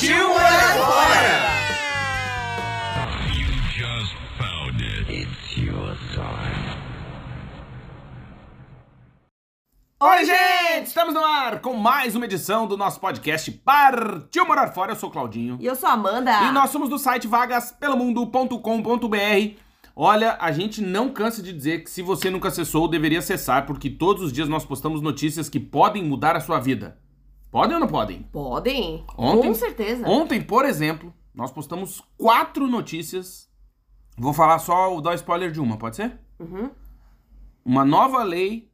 Partiu morar fora! Oi, gente! Estamos no ar com mais uma edição do nosso podcast Partiu Morar Fora. Eu sou o Claudinho. E eu sou a Amanda. E nós somos do site vagaspelomundo.com.br. Olha, a gente não cansa de dizer que se você nunca acessou, deveria acessar, porque todos os dias nós postamos notícias que podem mudar a sua vida. Podem ou não podem? Podem. Ontem- Com certeza. Ontem, por exemplo, nós postamos quatro notícias. Vou falar só, dar spoiler de uma, pode ser? Uhum. Uma nova lei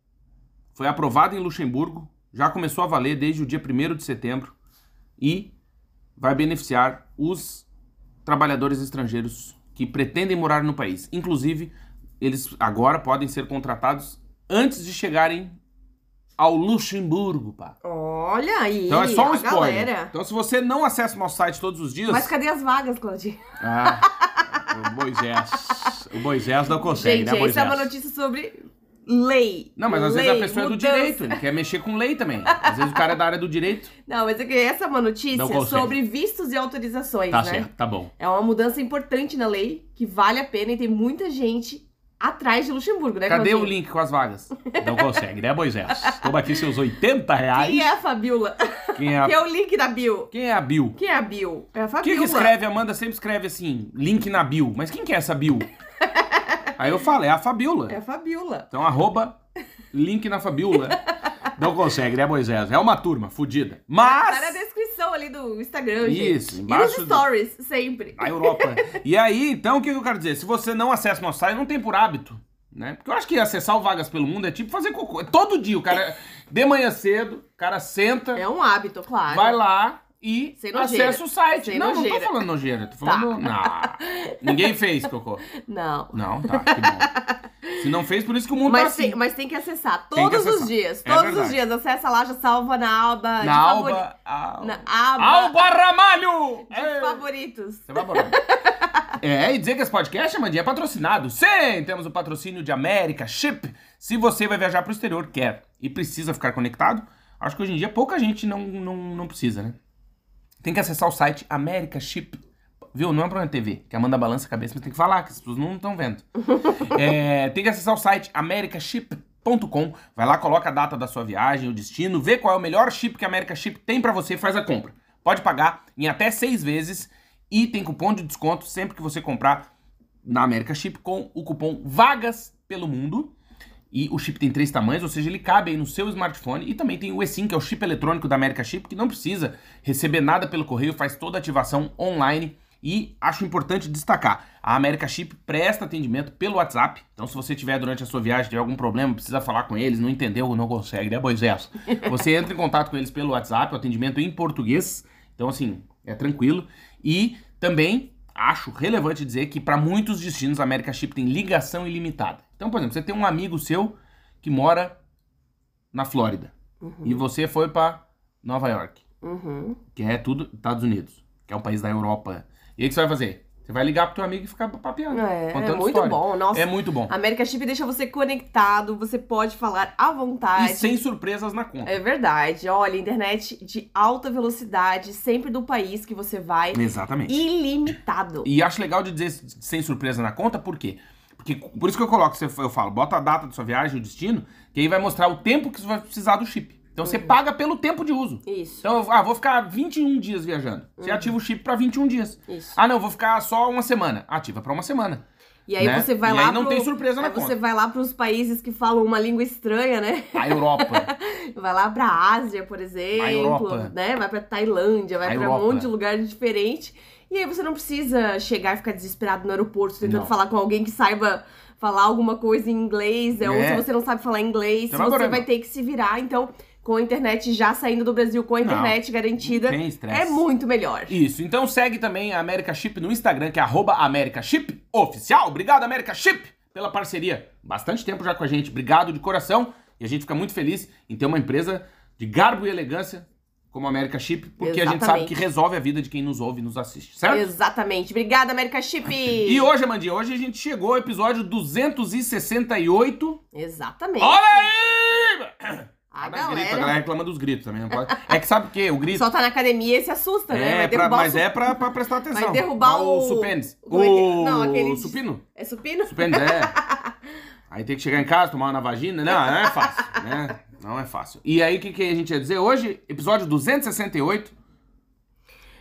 foi aprovada em Luxemburgo, já começou a valer desde o dia 1 de setembro e vai beneficiar os trabalhadores estrangeiros que pretendem morar no país. Inclusive, eles agora podem ser contratados antes de chegarem ao Luxemburgo, pá. Olha aí. Então é só um spoiler. Galera. Então se você não acessa o nosso site todos os dias... Mas cadê as vagas, Claudinha? Ah, o Moisés. O Moisés não consegue, Gente, né, Moisés? essa é uma notícia sobre lei. Não, mas às lei, vezes a pessoa é do mudança. direito, ele quer mexer com lei também. Às vezes o cara é da área do direito. Não, mas é que essa é uma notícia sobre vistos e autorizações, Tá né? certo, tá bom. É uma mudança importante na lei, que vale a pena e tem muita gente atrás de Luxemburgo, né, Cadê Claudinho? o link com as vagas? Não consegue, né, Moisés? Toma aqui seus 80 reais. Quem é a Fabiola? Quem é a, Que é o link da bio. quem é a Bill? Quem é a bio? É a O que, Fabiola. que escreve? Amanda sempre escreve assim, link na Bill. Mas quem que é essa Bill? Aí eu falo, é a Fabiola. É a Fabiola. Então, arroba, link na Fabiola. Não consegue, né, Moisés? É uma turma, fudida. Mas... Tá na descrição ali do Instagram, gente. Isso, E nos embaixo do- stories, sempre. Na Europa. e aí, então, o que que eu quero dizer? Se você não acessa nosso site, não tem por hábito, né? Porque eu acho que acessar o Vagas pelo Mundo é tipo fazer cocô. Todo dia, o cara, de manhã cedo, o cara senta, É um hábito, claro. vai lá e Sem nojeira. acessa o site. Sem não, não tô nojeira. Tá. falando nojeira, tô falando... Não, ninguém fez cocô. Não. Não, tá, que bom. Se não fez, por isso que o mundo tá Mas assim. tem, mas tem que acessar Tem que todos acessar. os dias. É Todos verdade. os dias. Acessa lá, já salva na de Na favori- Alba... Al- Na aba Alba Ramalho! de Ei. favoritos. Você vai embora. É, e dizer que esse podcast, Amandinha, é patrocinado. Sim, temos o patrocínio de América Chip. Se você vai viajar pro exterior, quer e precisa ficar conectado, acho que hoje em dia pouca gente não, não, não precisa, né? Tem que acessar o site América Chip. Viu? Não é pra TV, que a Amanda balança a cabeça, mas tem que falar, que as pessoas não estão vendo. É, tem que acessar o site americaship.com. Vai lá, coloca a data da sua viagem, o destino, vê qual é o melhor chip que a America Chip tem pra você e faz a compra. Pode pagar em até seis vezes e tem cupom de desconto sempre que você comprar na America Chip com o cupom VAGAS pelo mundo. E o chip tem três tamanhos, ou seja, ele cabe aí no seu smartphone. E também tem o eSIM, que é o chip eletrônico da America Chip, que não precisa receber nada pelo correio, faz toda a ativação online. E acho importante destacar, a America Chip presta atendimento pelo WhatsApp. Então, se você tiver durante a sua viagem, tiver algum problema, precisa falar com eles, não entendeu, não consegue, né, Moisés? Você entra em contato com eles pelo WhatsApp, o atendimento em português. Então, assim, é tranquilo. E também acho relevante dizer que para muitos destinos a America Chip tem ligação ilimitada. Então, por exemplo, você tem um amigo seu que mora na Flórida e você foi para Nova York, Uhum. que é tudo Estados Unidos, que é um país da Europa. E aí o que você vai fazer? Você vai ligar pro teu amigo e ficar papeando, É, é contando muito história. bom. Nossa, É muito bom. A América Chip deixa você conectado, você pode falar à vontade. E sem surpresas na conta. É verdade. Olha, internet de alta velocidade, sempre do país que você vai. Exatamente. Ilimitado. E acho legal de dizer sem surpresa na conta, por quê? Porque por isso que eu coloco, você- eu falo, bota a data da sua viagem, o destino, que aí vai mostrar o tempo que você vai precisar do chip. Então você paga pelo tempo de uso. Isso. Então, ah, vou ficar 21 dias viajando. Você ativa o chip pra 21 dias. Isso. Ah, não, vou ficar só uma semana. Ativa pra uma semana. E aí né? você vai E lá aí não pro- tem surpresa na aí você conta. vai lá pros países que falam uma língua estranha, né? A Europa. Vai lá pra Ásia, por exemplo, Europa. né? Vai pra Tailândia, vai A pra Europa. um monte de lugar diferente. E aí você não precisa chegar e ficar desesperado no aeroporto tentando Não. falar com alguém que saiba falar alguma coisa em inglês, ou É. se você não sabe falar inglês, Você vai você agora, vai não. ter que se virar. Então, com a internet já saindo do Brasil com a internet garantida, tem estresse. é muito melhor. Isso, então segue também a América Chip no Instagram, que é arroba América Chip Oficial. Obrigado, América Chip, pela parceria. Bastante tempo já com a gente. Obrigado de coração. E a gente fica muito feliz em ter uma empresa de garbo e elegância como América Chip, porque a gente sabe Exatamente. que resolve a vida de quem nos ouve e nos assiste, certo? Exatamente. Obrigada, América Chip! E hoje, Amandinha, hoje a gente chegou ao episódio 268. Exatamente. Olha aí! A Cada grito, a galera galera reclama dos gritos também. Não pode... É que sabe o quê? O grito. só tá na academia e se assusta, né? É, Vai pra- mas o... é pra, pra prestar atenção. Vai derrubar Igual o- supênis. como é que- O Não, aquele- supino. É supino? Supênis, é. Aí tem que chegar em casa, tomar uma na vagina. Não, não é fácil, né? Não é fácil. E aí, o que, que a gente ia dizer hoje? Episódio 268.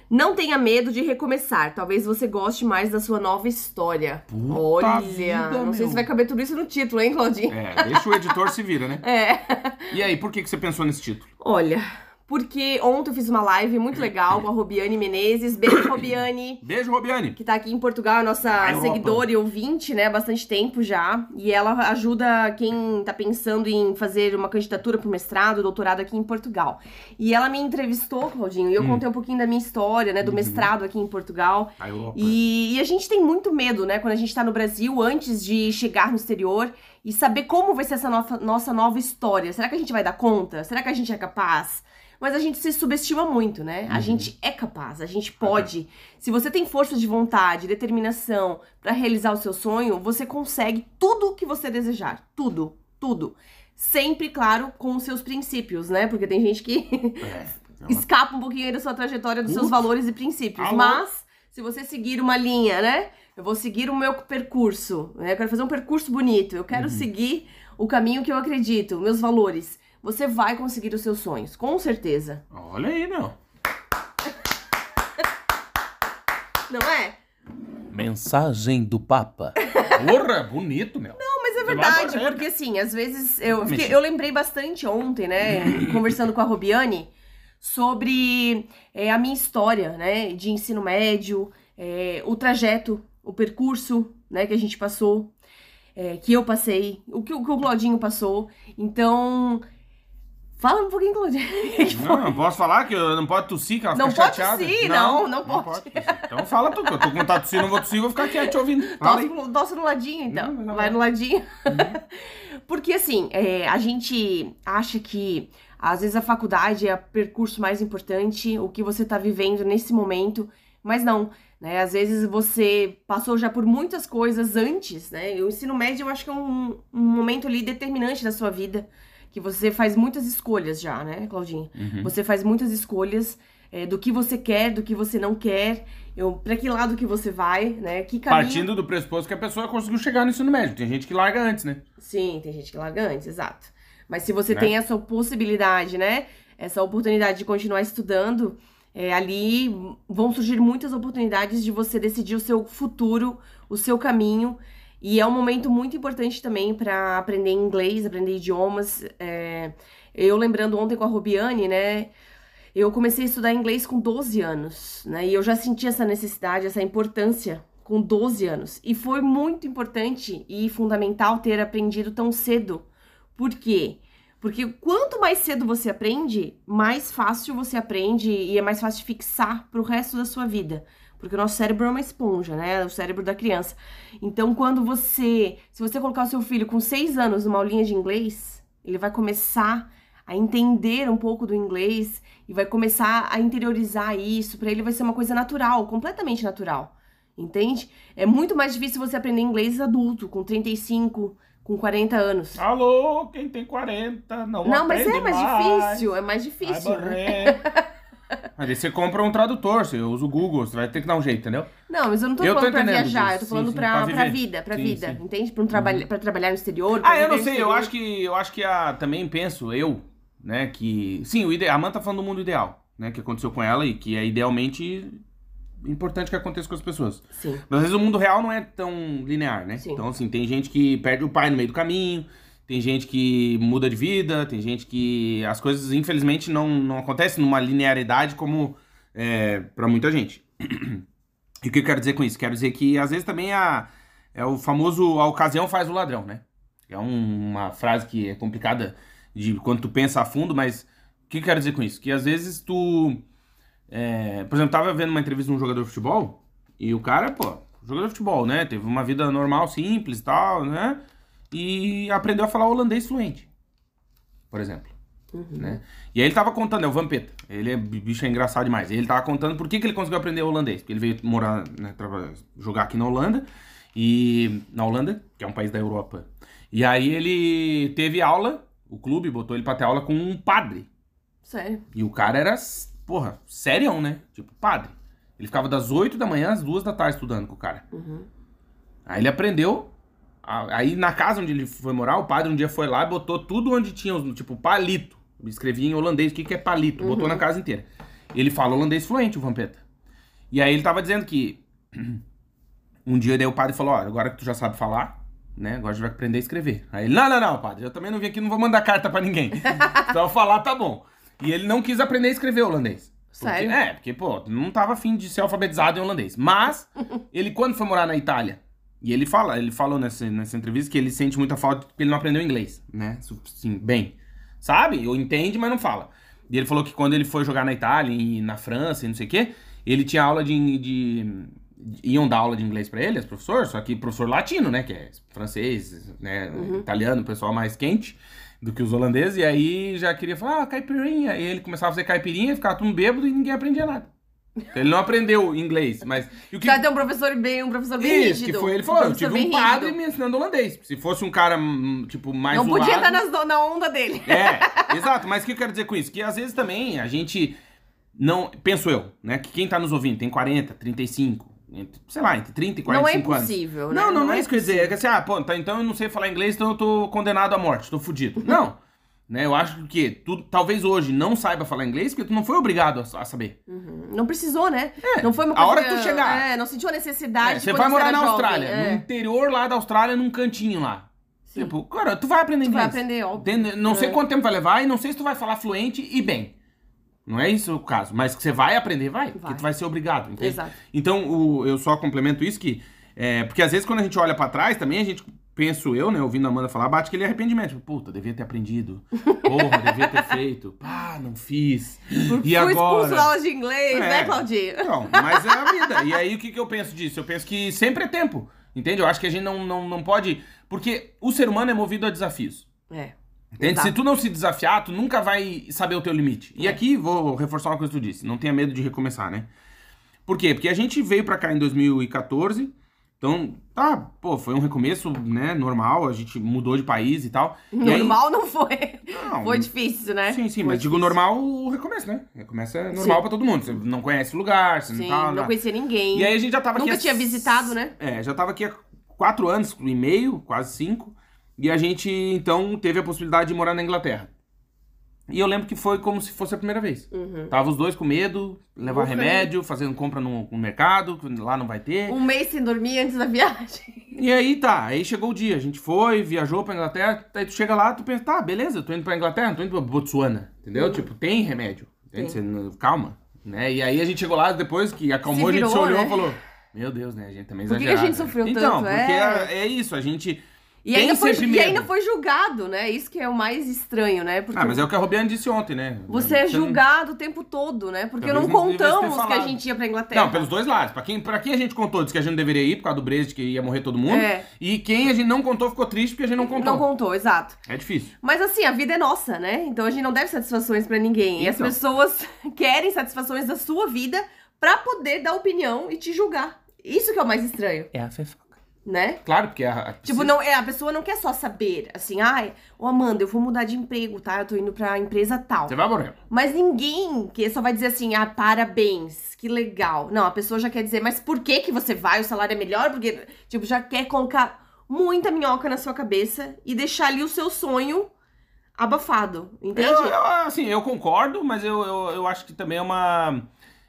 Não tenha medo de recomeçar. Talvez você goste mais da sua nova história. Puta Olha, vida, não sei meu. se vai caber tudo isso no título, hein, Claudinho? É, deixa o editor se vira, né? É. E aí, por que, que você pensou nesse título? Olha, porque ontem eu fiz uma live muito legal com a Robiane Menezes. Beijo, Robiane. Beijo, Robiane. que tá aqui em Portugal, é nossa A Europa. seguidora e ouvinte, né, há bastante tempo já. E ela ajuda quem tá pensando em fazer uma candidatura pro mestrado, doutorado aqui em Portugal. E ela me entrevistou, Claudinho, e eu Hum. contei um pouquinho da minha história, né, do Uhum. mestrado aqui em Portugal. A Europa. E, e a gente tem muito medo, né, quando a gente tá no Brasil, antes de chegar no exterior e saber como vai ser essa nossa, nossa nova história. Será que a gente vai dar conta? Será que a gente é capaz? Mas a gente se subestima muito, né? A Uhum. gente é capaz, a gente pode. Se você tem força de vontade, determinação pra realizar o seu sonho, você consegue tudo o que você desejar. Tudo, tudo. Sempre, claro, com os seus princípios, né? Porque tem gente que É, escapa um pouquinho aí da sua trajetória, dos seus Uf. valores e princípios. Alô? Mas, se você seguir uma linha, né? Eu vou seguir o meu percurso, né? Eu quero fazer um percurso bonito, eu Uhum. quero seguir o caminho que eu acredito, meus valores. Você vai conseguir os seus sonhos, com certeza. Olha aí, meu. Não é? Mensagem do Papa. Porra, bonito, meu. Não, mas é verdade, porque assim, às vezes eu, fiquei- eu lembrei bastante ontem, né, conversando com a Robiane, sobre é, a minha história, né, de ensino médio, é, o trajeto, o percurso, né, que a gente passou, é, que eu passei, o que, o que o Claudinho passou. Então, fala um pouquinho, Claudinho. Não, não posso falar que eu não pode tossir, que ela Não fica pode chateada. tossir, não, não pode. tossir. Então fala tu, que eu tô com vontade de tossir, não vou tossir, vou ficar quieto te ouvindo. Tosse, no- tosse no ladinho, então. Não, não vai no ladinho. Porque, assim, é, a gente acha que, às vezes, a faculdade é o percurso mais importante, o que você tá vivendo nesse momento, mas não. Né? Às vezes você passou já por muitas coisas antes, né? O ensino médio eu acho que é um, um momento ali determinante da sua vida, que você faz muitas escolhas já, né, Claudinha? Uhum. Você faz muitas escolhas é, do que você quer, do que você não quer, pra que lado que você vai, né? Que caminho... Partindo do pressuposto que a pessoa conseguiu chegar no ensino médio. Tem gente que larga antes, né? Sim, tem gente que larga antes, exato. Mas se você Né? tem essa possibilidade, né? Essa oportunidade de continuar estudando, é, ali vão surgir muitas oportunidades de você decidir o seu futuro, o seu caminho. E é um momento muito importante também para aprender inglês, aprender idiomas. É, eu lembrando ontem com a Robiane, né? Eu comecei a estudar inglês com 12 anos, né? E eu já senti essa necessidade, essa importância com 12 anos. E foi muito importante e fundamental ter aprendido tão cedo. Por quê? Porque quanto mais cedo você aprende, mais fácil você aprende e é mais fácil fixar pro resto da sua vida. Porque o nosso cérebro é uma esponja, né? O cérebro da criança. Então, quando você. Se você colocar o seu filho com 6 anos numa aulinha de inglês, ele vai começar a entender um pouco do inglês e vai começar a interiorizar isso. Pra ele vai ser uma coisa natural, completamente natural. Entende? É muito mais difícil você aprender inglês adulto, com 35, com 40 anos. Alô, quem tem 40, não Não, mas é aprende mais difícil, é mais difícil. né? Mas você compra um tradutor, você usa o Google, você vai ter que dar um jeito, entendeu? Não, mas eu não tô Eu tô falando pra entendendo viajar, disso, eu tô sim, falando sim, pra, pra pra vida, pra Sim, vida, sim. Uhum. entende? Pra, um trabalho, pra trabalhar no exterior. pra Ah, eu não sei, eu acho que eu acho que a, também penso, eu, né, que. Sim, o ide... a Man tá falando do mundo ideal, né? Que aconteceu com ela e que é idealmente importante que aconteça com as pessoas. Sim. Mas às vezes o mundo real não é tão linear, né? Sim. Então, assim, tem gente que perde o pai no meio do caminho, tem gente que muda de vida, tem gente que. As coisas, infelizmente, não, não acontecem numa linearidade como é, para muita gente. E o que eu quero dizer com isso? Quero dizer que às vezes também a, é o famoso a ocasião faz o ladrão, né? É um- uma frase que é complicada de quando tu pensa a fundo, mas O que eu quero dizer com isso? Que às vezes tu. é, por exemplo, tava vendo uma entrevista de um jogador de futebol e o cara, pô, jogador de futebol, né? Teve uma vida normal, simples e tal, né? E aprendeu a falar holandês fluente, por exemplo. Né? E aí ele tava contando, é o Vampeta. Ele é bicho é engraçado demais. Ele tava contando por que, que ele conseguiu aprender holandês. Porque ele veio morar, né, jogar aqui na Holanda. E. Na Holanda, que é um país da Europa. E aí ele teve aula, o clube botou ele pra ter aula com um padre. Sério. E o cara era, porra, serião, né? Tipo, padre. Ele ficava das 8 da manhã às 2 da tarde estudando com o cara. Aí ele aprendeu. Aí na casa onde ele foi morar, o padre um dia foi lá e botou tudo onde tinha, tipo, palito. Escrevia em holandês o que, que é palito. Botou na casa inteira. Ele fala holandês fluente, o Vampeta. E aí ele tava dizendo que um dia daí o padre falou, ó, agora que tu já sabe falar, né, agora a gente vai aprender a escrever. Aí ele, não, não, não, padre, eu também não vim aqui, não vou mandar carta pra ninguém. então falar tá bom. E ele não quis aprender a escrever holandês. Porque- Sério? é, porque, pô, não tava afim de ser alfabetizado em holandês. Mas, ele quando foi morar na Itália, e ele fala, ele falou nessa, nessa entrevista que ele sente muita falta porque ele não aprendeu inglês, né? Sim, bem. Sabe? Ou entende, mas não fala. E ele falou que quando ele foi jogar na Itália e na França e não sei o quê, ele tinha aula de. de- iam dar aula de inglês pra ele, os professores, só que professor latino, né? Que é francês, né? Italiano, pessoal mais quente do que os holandeses. E aí já queria falar, ah, caipirinha. E ele começava a fazer caipirinha, ficava tudo bêbado e ninguém aprendia nada. Ele não aprendeu inglês, mas. E o que, Já tem um professor bem, um professor bem isso, rígido. que foi ele Um falou, eu professor tive um padre rígido. me ensinando holandês. Se fosse um cara, hum, tipo, mais Não podia zoado- estar nas- na onda dele. É, exato. Mas o que eu quero dizer com isso? Que às vezes também a gente não... Penso eu, né? Que quem tá nos ouvindo tem 40, 35, entre, sei lá, entre 30 e Não é 45 anos. impossível, né? Não, não, não é isso que eu ia dizer. É que assim, ah, pô, tá, então eu não sei falar inglês, então eu tô condenado à morte, tô fudido. Não. Né, eu acho que tu talvez hoje não saiba falar inglês porque tu não foi obrigado a, a saber. Uhum. Não precisou, né? não foi uma a coisa... hora que tu chegar. É, não sentiu a necessidade É, você vai morar na jovem, Austrália, é. no interior lá da Austrália, num cantinho lá. Sim. Tipo, cara, tu vai aprender Tu inglês. vai aprender, óbvio. Não sei É. quanto tempo vai levar e não sei se tu vai falar fluente e bem. Não é isso o caso. Mas que você vai aprender, vai. Porque Vai. tu vai ser obrigado. Entende? Exato. Então, o- eu só complemento isso que... é, porque às vezes quando a gente olha pra trás, também a gente... Penso eu, né, ouvindo a Amanda falar, bate aquele arrependimento. Tipo, Puta, devia ter aprendido. Porra, devia ter feito. Pá, não fiz. E Fui agora? expulso aula de inglês, É. né, Claudinha? Não, mas é a vida. E aí o que, que eu penso disso? Eu penso que sempre é tempo. Entende? Eu acho que a gente não, não, não pode. Porque o ser humano é movido a desafios. É. Entende? Exato. Se tu não se desafiar, tu nunca vai saber o teu limite. E É. aqui, vou reforçar uma coisa que tu disse. Não tenha medo de recomeçar, né? Por quê? Porque a gente veio pra cá em 2014. Então, tá, pô, foi um recomeço, né, normal. A gente mudou de país e tal. E aí- Normal não foi. Não, Foi difícil, né? Sim, sim, Foi mas digo difícil. normal o recomeço, né? Recomeço é normal Sim. pra todo mundo. Você não conhece o lugar, você Sim, não tá. não lá. conhecia ninguém. E aí a gente já tava Nunca aqui. há tinha visitado, né? É, já tava aqui há quatro anos e meio, quase cinco. E a gente, então, teve a possibilidade de morar na Inglaterra. E eu lembro que foi como se fosse a primeira vez. Uhum. Tava os dois com medo, levar Uhum. remédio, fazendo compra no, no mercado, que lá não vai ter. Um mês sem dormir antes da viagem. E aí tá, aí chegou o dia, a gente foi, viajou pra Inglaterra, aí tu chega lá, tu pensa, tá, beleza, eu tô indo pra Inglaterra, não tô indo pra Botsuana, entendeu? Tipo, tem remédio, entende? Você calma, né? E aí a gente chegou lá depois que acalmou, Se a gente se virou, olhou né? e falou, meu Deus, né, a gente também Por que a gente sofreu então, tanto? porque É. é, é isso, a gente E tem ainda, foi, e ainda foi julgado, né? Isso que é o mais estranho, né? Porque Ah, mas é o que a Robiane disse ontem, né? você é não- julgado o tempo todo, né? Porque Talvez não contamos que a gente ia pra Inglaterra. Não, pelos dois lados. Pra quem, pra quem a gente contou, disse que a gente não deveria ir por causa do Brexit, que ia morrer todo mundo. É. E quem a gente não contou ficou triste porque a gente não contou. Não contou, exato. É difícil. Mas assim, a vida é nossa, né? Então a gente não deve satisfações pra ninguém. E as Então. pessoas querem satisfações da sua vida pra poder dar opinião e te julgar. Isso que é o mais estranho, É a fofoca. Né? Claro, porque a, a- Tipo, não, é, a pessoa não quer só saber, assim, ai, ô Amanda, eu vou mudar de emprego, tá? Eu tô indo pra empresa tal. Você vai morrer. Mas ninguém que só vai dizer assim, ah, parabéns, que legal. Não, a pessoa já quer dizer, mas por que que você vai? O salário é melhor? Porque, tipo, já quer colocar muita minhoca na sua cabeça e deixar ali o seu sonho abafado, entende? Eu, eu, assim, eu concordo, mas eu, eu, eu acho que também é uma.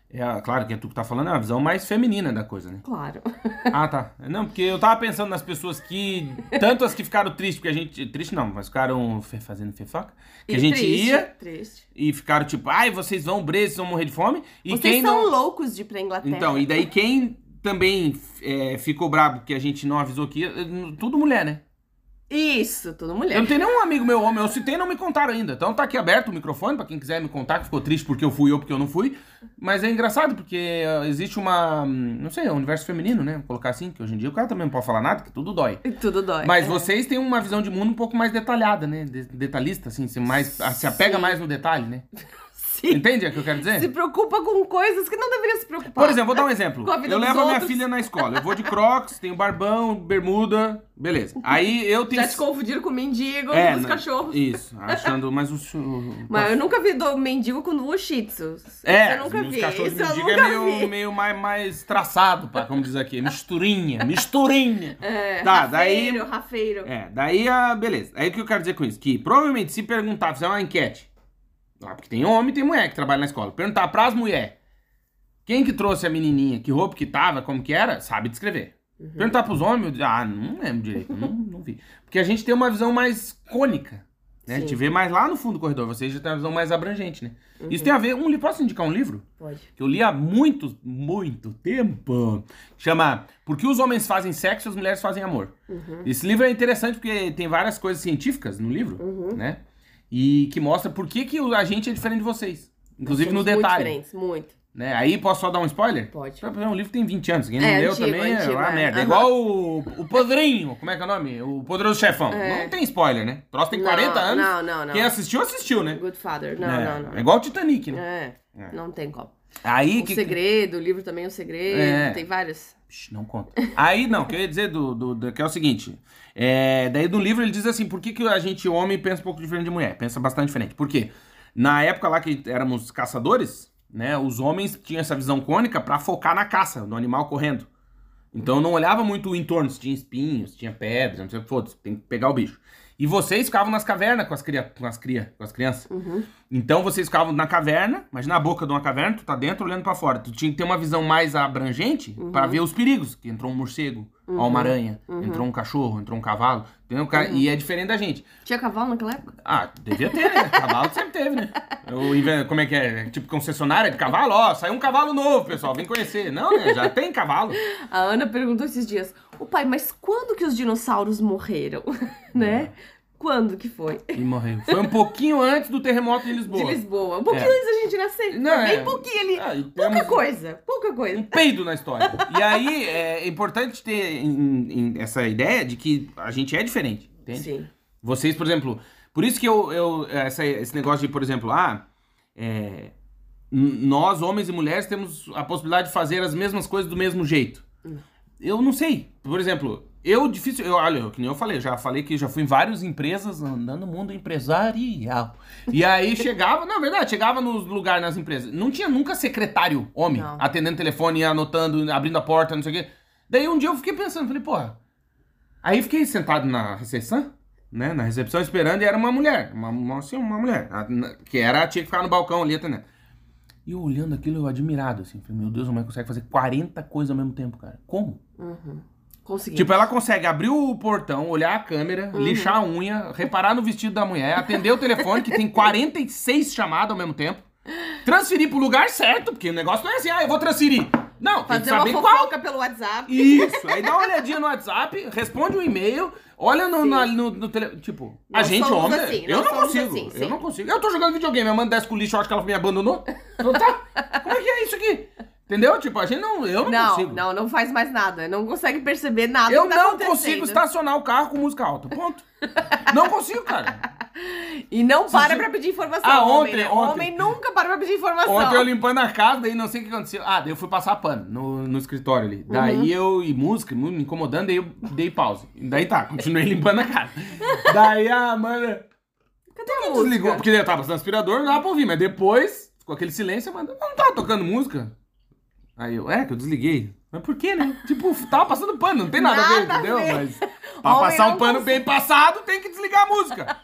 É, claro que é tu que tá falando, é uma visão mais feminina da coisa, né? Claro. Ah, tá. Não, porque eu tava pensando nas pessoas que. Tanto as que ficaram tristes, porque a gente. Triste não, mas ficaram fe- fazendo fefoca. Que a E gente triste, ia Triste. e ficaram tipo, ai, vocês vão presos, vocês vão morrer de fome. E Vocês quem são não. loucos de ir pra Inglaterra. Então, e daí quem também é, ficou brabo que a gente não avisou que ia. Tudo mulher, né? Isso, tudo Eu mulher. não tenho nenhum amigo meu homem, eu citei e não me contaram ainda. Então tá aqui aberto o microfone pra quem quiser me contar, que ficou triste porque eu fui ou porque eu não fui. Mas é engraçado porque ah, existe uma, hum, não sei, um universo feminino, né? Vou colocar assim, que hoje em dia o cara também não pode falar nada, que tudo dói. Tudo dói. Mas É. vocês têm uma visão de mundo um pouco mais detalhada, né? De- detalhista, assim, se, mais, se apega mais no detalhe, né? Entende o que eu quero dizer? Se preocupa com coisas que não deveria se preocupar. Por exemplo, vou dar um exemplo. Eu levo a minha filha na escola. Eu vou de crocs, tenho barbão, bermuda, beleza. Aí eu tenho. Já te confundiram com mendigo É, não- cachorros. Isso, achando, mas o. Mas eu nunca vi do mendigo com o shih tzu. É, eu nunca os vi. cachorros Isso mendigo é meio, vi. meio mais, mais traçado, pá, como diz aqui. Misturinha, misturinha. É, Tá, rafeiro, rafeiro. É, daí a. Beleza. Aí o que eu quero dizer com isso? Que provavelmente se perguntar, fizer uma enquete. Lá, porque tem homem e tem mulher que trabalha na escola. Perguntar pras mulheres. Quem que trouxe a menininha? Que roupa que tava? Como que era? Sabe descrever. Uhum. Perguntar pros homens, ah, não lembro direito, não, não vi. Porque a gente tem uma visão mais cônica, né? A gente Sim. vê mais lá no fundo do corredor, vocês já têm uma visão mais abrangente, né? Uhum. Isso tem a ver, um livro, posso indicar um livro? Pode. Que eu li há muito, muito tempo. Chama Por que os homens fazem sexo e as mulheres fazem amor? Uhum. Esse livro é interessante porque tem várias coisas científicas no livro, Uhum. né? E que mostra por que, que a gente é diferente de vocês. Inclusive no detalhe. Muito diferentes, muito. Né? Aí posso só dar um spoiler? Pode. É um livro que tem 20 anos. Quem não É, leu antigo, também é antigo, uma é. merda. É Aham. igual o, o Podrinho. Como é que é o nome? O Poderoso Chefão. É. Não tem spoiler, né? O troço tem Não, 40 anos. Não, não, não. Quem assistiu, assistiu, né? Good Father. Não, é. não, não. É igual o Titanic, né? É, É. não tem como. Aí O que. segredo, o livro também é o segredo, É. tem vários. Não conta. Aí, não, o que eu ia dizer do, do, do- que é o seguinte. É, daí do livro ele diz assim, por que, que a gente, homem, pensa um pouco diferente de mulher? Pensa bastante diferente. Por quê? Na época lá que éramos caçadores, né, os homens tinham essa visão cônica pra focar na caça, do animal correndo. Então não olhava muito o entorno, se tinha espinhos, se tinha pedras, não sei o que, foda-se, tem que pegar o bicho. E vocês ficavam nas cavernas com as, cria, com as, cria, com as crianças. Uhum. Então vocês ficavam na caverna, mas na boca de uma caverna, tu tá dentro olhando pra fora. Tu tinha que ter uma visão mais abrangente pra ver os perigos. Que entrou um morcego, ó, uma aranha, entrou um cachorro, entrou um cavalo. Entendeu? E é diferente da gente. Tinha cavalo naquela época? Ah, devia ter, né? Cavalo sempre teve, né? Eu como é que é? Tipo concessionária de cavalo? Ó, saiu um cavalo novo, pessoal, vem conhecer. Não, né? Já tem cavalo. A Ana perguntou esses dias, o pai, mas quando que os dinossauros morreram? né? Quando que foi? E morreu. Foi um pouquinho antes do terremoto em Lisboa. De Lisboa. Um pouquinho É. antes da gente nascer. Não, é. Bem pouquinho ali. Ah, Pouca temos- coisa, pouca coisa. um peido na história. E aí é importante ter em- em essa ideia de que a gente é diferente, entende? Sim. Vocês, por exemplo, por isso que eu, eu essa- esse negócio de, por exemplo, ah, é, nós, homens e mulheres, temos a possibilidade de fazer as mesmas coisas do mesmo jeito. Eu não sei. Por exemplo, eu difícil, eu, olha, eu- que nem eu falei, já falei que já fui em várias empresas andando no mundo empresarial. E aí chegava, na verdade, chegava nos lugares nas empresas, não tinha nunca secretário homem Não. atendendo telefone, anotando, abrindo a porta, não sei o quê. Daí um dia eu fiquei pensando, falei, porra. Aí fiquei sentado na recepção, né, na recepção esperando e era uma mulher, uma, uma, assim, uma mulher, que era tinha que ficar no balcão ali atendendo. E eu olhando aquilo, eu admirado, assim, falei, meu Deus, a mulher consegue fazer 40 coisas ao mesmo tempo, cara. Como? Uhum. Consegui. Tipo, ela consegue abrir o portão, olhar a câmera, Uhum. lixar a unha, reparar no vestido da mulher, atender o telefone, que tem 46 chamadas ao mesmo tempo, transferir pro lugar certo, porque o negócio não é assim, ah, eu vou transferir. Não, tem que Fazer uma saber fofoca qual. pelo WhatsApp. Isso, aí dá uma olhadinha no WhatsApp, responde um e-mail, olha no, na- no, no tele... Tipo, a Nós gente, somos homem, assim, eu nós não somos consigo, assim, sim. eu não consigo. Eu tô jogando videogame, a mãe desce com o lixo, eu acho que ela me abandonou. Eu, tá, como é que é isso aqui? Entendeu? Tipo, a gente não, eu não, Não, consigo. não, não faz mais nada. Não consegue perceber nada Eu que tá não acontecendo. consigo estacionar o carro com música alta. Ponto. não consigo, cara. E não para Vocês- pra pedir informação. Ah, homem, ontem- né? ontem. Homem nunca para pra pedir informação. Ontem eu limpando a casa, daí não sei o que aconteceu. Ah, daí eu fui passar pano no, no escritório ali. Daí Uhum. eu, e música, me incomodando, daí eu dei pausa. Daí tá, continuei limpando a casa. daí a Amanda Cadê a desligou, música? porque daí eu tava passando aspirador, não dava pra ouvir. Mas depois, ficou aquele silêncio, a Amanda, não tava tocando música? Aí eu, é, que eu desliguei. Mas por quê, né? Tipo, tava passando pano, não tem nada, a ver, Nada a entendeu? ver. Mas pra Homem passar um pano consegue. bem passado, tem que desligar a música.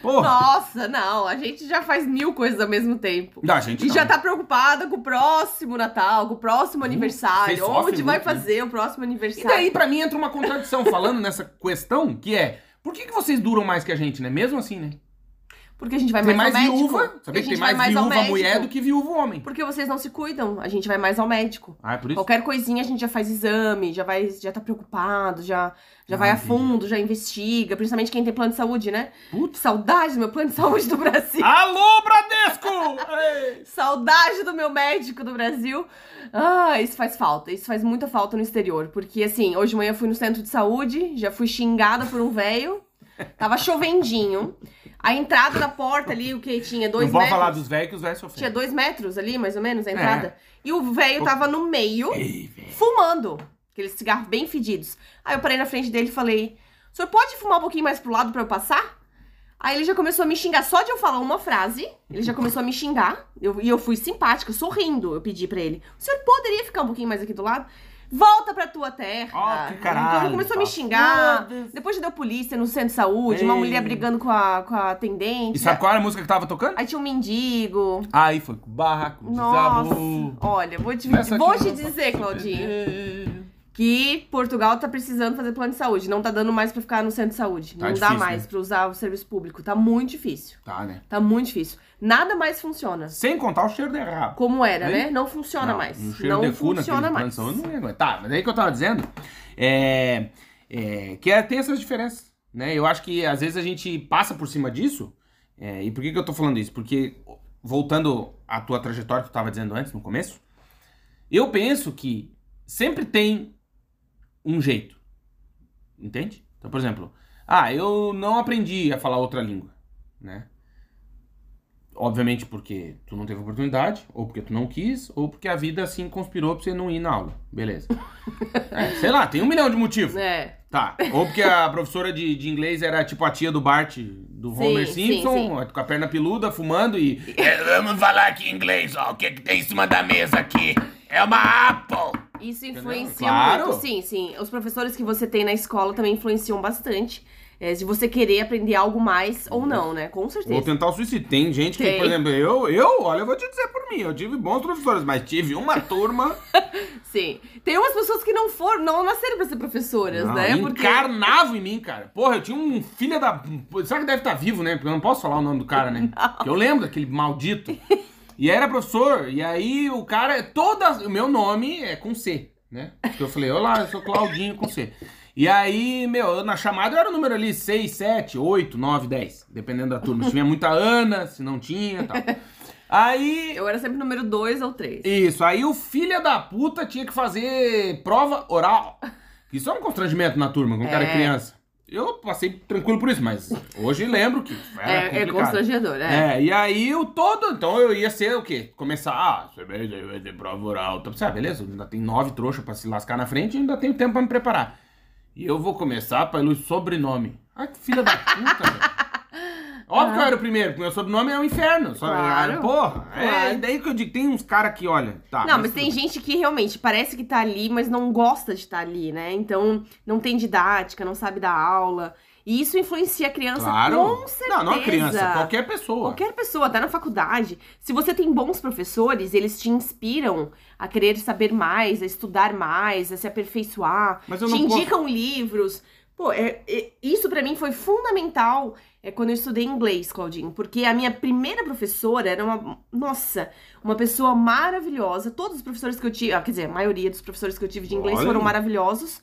Porra. Nossa, não. A gente já faz mil coisas ao mesmo tempo. Gente, E não. já tá preocupada com o próximo Natal, com o próximo aniversário. vocês sofrem Onde vai muito, né? fazer o próximo E aniversário? daí, pra mim, entra uma contradição falando nessa questão, que é, por que, que vocês duram mais que a gente, né? Mesmo assim, né? Porque a gente vai Tem mais, mais ao médico. viúva. Sabia a que gente tem mais, ao viúva mulher do que viúvo homem. Porque vocês não se cuidam, a gente vai mais ao médico. Ah, é por isso? Qualquer coisinha a gente já faz exame, já vai, já tá preocupado, já, já Ah, vai a fundo, já investiga, principalmente quem tem plano de saúde, né? Putz. Saudade do meu plano de saúde do Brasil. Alô, Bradesco! Saudade do meu médico do Brasil. Ah, isso faz falta. Isso faz muita falta no exterior. Porque, assim, hoje de manhã eu fui no centro de saúde, já fui xingada por um velho. Tava chovendinho. A entrada da porta ali, o que tinha? Dois Não metros. falar dos velhos que os velhos sofrem. Tinha dois metros ali, mais ou menos, a entrada. E o velho tava no meio, Ei, fumando. Aqueles cigarros bem fedidos. Aí eu parei na frente dele e falei: O senhor pode fumar um pouquinho mais pro lado pra eu passar? Aí ele já começou a me xingar. Só de eu falar uma frase, ele já começou a me xingar. Eu- e eu fui simpática, sorrindo. Eu pedi pra ele: O senhor poderia ficar um pouquinho mais aqui do lado? Volta pra tua terra. Ó, que Então caralho, ele começou a me tá. xingar. Depois deu polícia no centro de saúde, uma Ei. mulher brigando com a, com a atendente. E sabe qual era a música que tava tocando? Aí tinha um mendigo. Aí foi com o barraco, Nossa, desabou. olha, vou te, vou te dizer, Claudinho. Que Portugal tá precisando fazer plano de saúde. Não tá dando mais pra ficar no centro de saúde. Tá não difícil, dá mais né? pra usar o serviço público. Tá muito difícil. Tá, né? Tá muito difícil. Nada mais funciona. Sem contar o cheiro de rabo. Como era, né? Não funciona Não, mais. O cheiro Não de cu funciona mais. saúde não aguentar. Tá, mas aí que eu tava dizendo é, é, que é, tem essas diferenças. Né? Eu acho que às vezes a gente passa por cima disso. é, e por que, que eu tô falando isso? Porque, voltando à tua trajetória que tu tava dizendo antes, no começo, eu penso que sempre tem um jeito. Entende? Então, por exemplo, ah, eu não aprendi a falar outra língua, né? Obviamente porque tu não teve oportunidade, ou porque tu não quis, ou porque a vida assim conspirou pra você não ir na aula. Beleza. É, sei lá, tem um milhão de motivos. É. Tá. Ou porque a professora de, de inglês era tipo a tia do Bart, do Sim, Homer sim, Simpson, com a perna peluda, fumando e. "É, vamos falar aqui em inglês, ó. O que, que tem em cima da mesa aqui? É uma Apple. Isso influencia Claro. muito. Sim, sim. Os professores que você tem na escola também influenciam bastante. É, se você querer aprender algo mais ou não, né? Com certeza. Vou tentar o suicídio. Tem gente que, Tem. por exemplo, eu, eu, olha, eu vou te dizer por mim, eu tive bons professores, mas tive uma turma. Sim. Tem umas pessoas que não foram, não nasceram pra ser professoras, Não, né? Porque encarnava em mim, cara. Porra, eu tinha um filho da. Será que deve estar vivo, né? Porque eu não posso falar o nome do cara, né? Eu lembro daquele maldito. E era professor, e aí o cara. Toda. O meu nome é com C, né? Porque eu falei, olá, eu sou Claudinho com C. E aí, meu, na chamada eu era o número ali 6, 7, 8, 9, 10. Dependendo da turma. Se tinha muita Ana, se não tinha e tal. Aí. eu era sempre número dois ou três. Isso, aí o filho da puta tinha que fazer prova oral. Isso é um constrangimento na turma, quando o cara é É. criança. Eu passei tranquilo por isso, mas hoje lembro que era É, é constrangedor, é. É, e aí o todo, então eu ia ser o quê? Começar, ah, você vai ter prova oral. Então, ah, beleza, ainda tem nove trouxas pra se lascar na frente e ainda tenho tempo pra me preparar. E eu vou começar pelo sobrenome. Ai, que filha da puta, velho. Óbvio que eu era o primeiro, porque meu sobrenome é o inferno. Só, Claro. Porra, é Claro. daí que eu digo, tem uns caras que, olha, tá. Não, mas tem gente que realmente parece que tá ali, mas não gosta de estar ali, né? Então não tem didática, não sabe dar aula. E isso influencia a criança Claro. com certeza. Não, não a criança, qualquer pessoa. Qualquer pessoa, até na faculdade. Se você tem bons professores, eles te inspiram a querer saber mais, a estudar mais, a se aperfeiçoar. Mas eu te não posso- indicam livros. Pô, é- é- isso pra mim foi fundamental é, quando eu estudei inglês, Claudinho. Porque a minha primeira professora era uma. Nossa, uma pessoa maravilhosa. Todos os professores que eu tive. Ah, quer dizer, a maioria dos professores que eu tive de inglês Olha foram maravilhosos.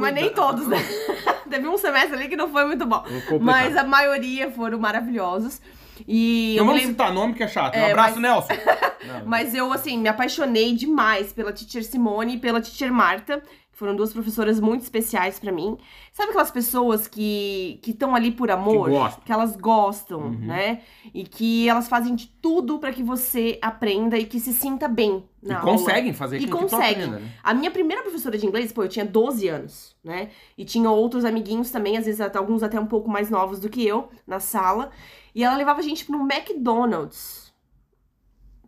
Mas nem todos, né? Teve um semestre ali que não foi muito bom. Mas a maioria foram maravilhosos. E eu Não vamos lembro. citar nome que é chato. Um É, abraço, mas- Nelson. Não. Mas eu, assim, me apaixonei demais pela teacher Simone e pela teacher Marta, foram duas professoras muito especiais pra mim. Sabe aquelas pessoas que estão ali por amor? Que gostam. elas gostam, Uhum. né? E que elas fazem de tudo pra que você aprenda e que se sinta bem E na aula. conseguem fazer E que conseguem. aprenda, né? A minha primeira professora de inglês, pô, eu tinha 12 anos, né? E tinha outros amiguinhos também, às vezes até, alguns até um pouco mais novos do que eu, na sala. E ela levava a gente pro McDonald's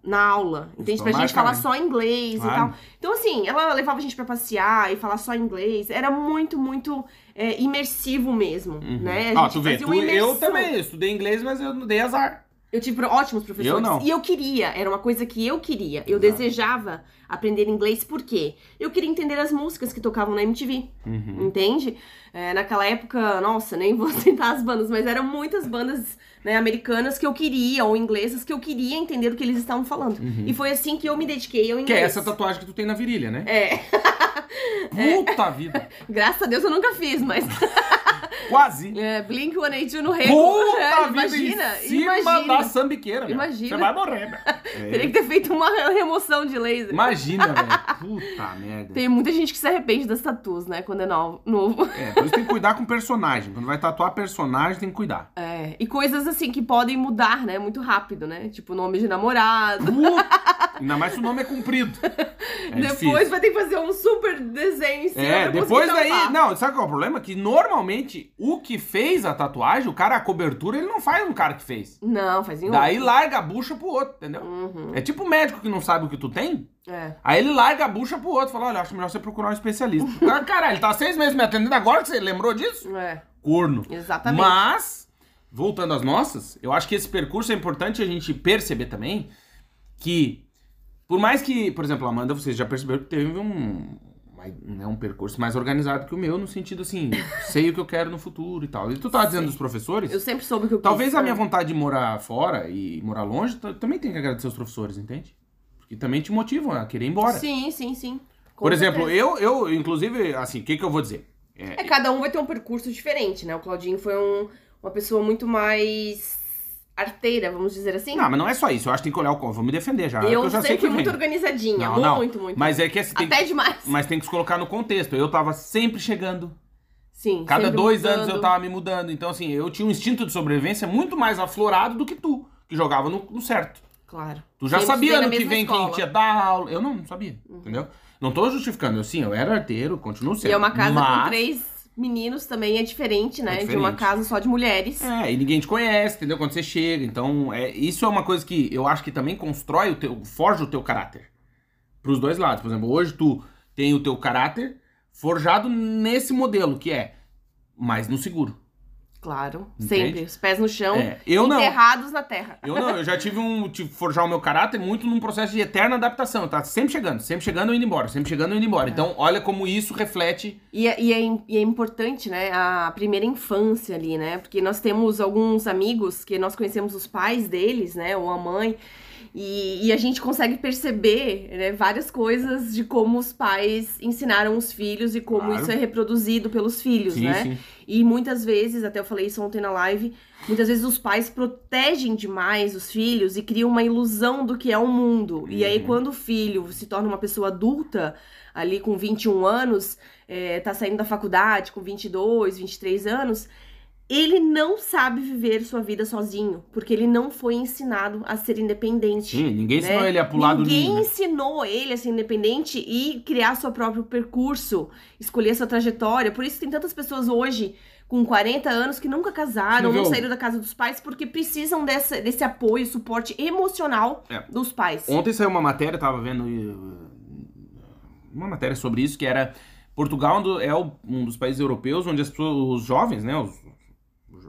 na aula, entende? Pra gente falar né? só inglês Claro. e tal. Então, assim, ela levava a gente pra passear e falar só inglês. Era muito, muito é, imersivo mesmo, né? A Ó, tu vê, tu- eu também estudei inglês, mas eu não dei azar. Eu tive ótimos professores. Eu não. E eu queria, era uma coisa que eu queria. Eu desejava aprender inglês por quê? Eu queria entender as músicas que tocavam na MTV. Uhum. Entende? É, naquela época, nossa, nem vou citar as bandas, mas eram muitas bandas né, americanas que eu queria, ou inglesas, que eu queria entender o que eles estavam falando. E foi assim que eu me dediquei ao Uhum. Que inglês. é essa tatuagem que tu tem na virilha, né? É, Puta vida. graças a Deus eu nunca fiz, mas Quase. é, Blink 182 no rego. Puta é, vida imagina, em cima imagina. da sambiqueira, meu. Imagina. Você vai morrer. Teria É. que ter feito uma remoção de laser. Imagina, velho. Puta merda. Tem muita gente que se arrepende das tatuas, né? Quando é novo. novo. É, por isso tem que cuidar com personagem. Quando vai tatuar personagem, tem que cuidar. É, e coisas assim que podem mudar, né? Muito rápido, né? Tipo nome de namorado. Puta. Ainda mais se o nome é comprido. É depois difícil. vai ter que fazer um super desenho em cima É, depois daí. tampar. Não, sabe qual é o problema? Que normalmente o que fez a tatuagem, o cara, a cobertura, ele não faz um cara que fez. Não, faz em Daí larga a bucha pro outro, entendeu? Uhum. É tipo o médico que não sabe o que tu tem. É. Aí ele larga a bucha pro outro. Fala, olha, acho melhor você procurar um especialista. Caralho, ele tá seis meses me atendendo agora que você lembrou disso? É, Corno. exatamente. Mas, voltando às nossas, eu acho que esse percurso é importante a gente perceber também que, por mais que, por exemplo, Amanda, vocês já perceberam que teve um, né, um percurso mais organizado que o meu, no sentido assim, sei o que eu quero no futuro e tal. E tu tava dizendo dos professores? Eu sempre soube que eu Talvez quis, a minha vontade de morar fora e morar longe também tem que agradecer os professores, entende? Porque também te motivam a querer ir embora. Sim, sim, sim. Com Por exemplo, certeza. eu, eu, inclusive, assim, o que, que eu vou dizer? É, É, cada um vai ter um percurso diferente, né? O Claudinho foi um- uma pessoa muito mais arteira, vamos dizer assim. Não, mas não é só isso. Eu acho que tem que olhar o. Vou me defender já. eu que eu já sempre sei que fui vem. muito organizadinha, Não, não. muito, muito. Mas é que assim, Até que- demais. mas tem que se colocar no contexto. Eu tava sempre chegando. Sim. Cada dois mudando. anos eu tava me mudando. Então, assim, eu tinha um instinto de sobrevivência muito mais aflorado do que tu, que jogava no, no certo. Claro. Tu já Sempre sabia estudei na no que vem escola. Uhum. quem tinha dar aula. Eu não, não sabia, entendeu? Não tô justificando. Eu sim, eu era arteiro, continuo sendo. E é uma casa mas... com três meninos também é diferente, né? É De uma diferente. casa só de mulheres. É, e ninguém te conhece, entendeu? Quando você chega. Então, é, isso é uma coisa que eu acho que também constrói o teu, forja o teu caráter. Pros dois lados. Por exemplo, hoje tu tem o teu caráter forjado nesse modelo, que é mais no seguro. Claro. Entende? Sempre. Os pés no chão, É, eu não. enterrados na terra. Eu não, eu já tive um. Tive que forjar o meu caráter muito num processo de eterna adaptação. Tá sempre chegando, sempre chegando e indo embora, sempre chegando e indo embora. Então, olha como isso reflete. E é, e, é, e é importante, né, a primeira infância ali, né? Porque nós temos alguns amigos que nós conhecemos os pais deles, né, ou a mãe, e, e a gente consegue perceber né, várias coisas de como os pais ensinaram os filhos e como Claro. isso é reproduzido pelos filhos, Sim, né? sim. E muitas vezes, até eu falei isso ontem na live, muitas vezes os pais protegem demais os filhos e criam uma ilusão do que é o mundo. E aí, Uhum. quando o filho se torna uma pessoa adulta, ali com 21 anos, é, tá saindo da faculdade com 22, 23 anos, ele não sabe viver sua vida sozinho, porque ele não foi ensinado a ser independente. Sim, ninguém ensinou né? ele a pular do Ninguém ninho. né? ensinou ele a ser independente e criar seu próprio percurso, escolher sua trajetória. Por isso tem tantas pessoas hoje com 40 anos que nunca casaram, Você não saíram da casa dos pais porque precisam dessa, desse apoio, suporte emocional É. dos pais. Ontem saiu uma matéria, tava vendo uma matéria sobre isso, que era Portugal do- é um dos países europeus onde as pessoas, os jovens, né, os-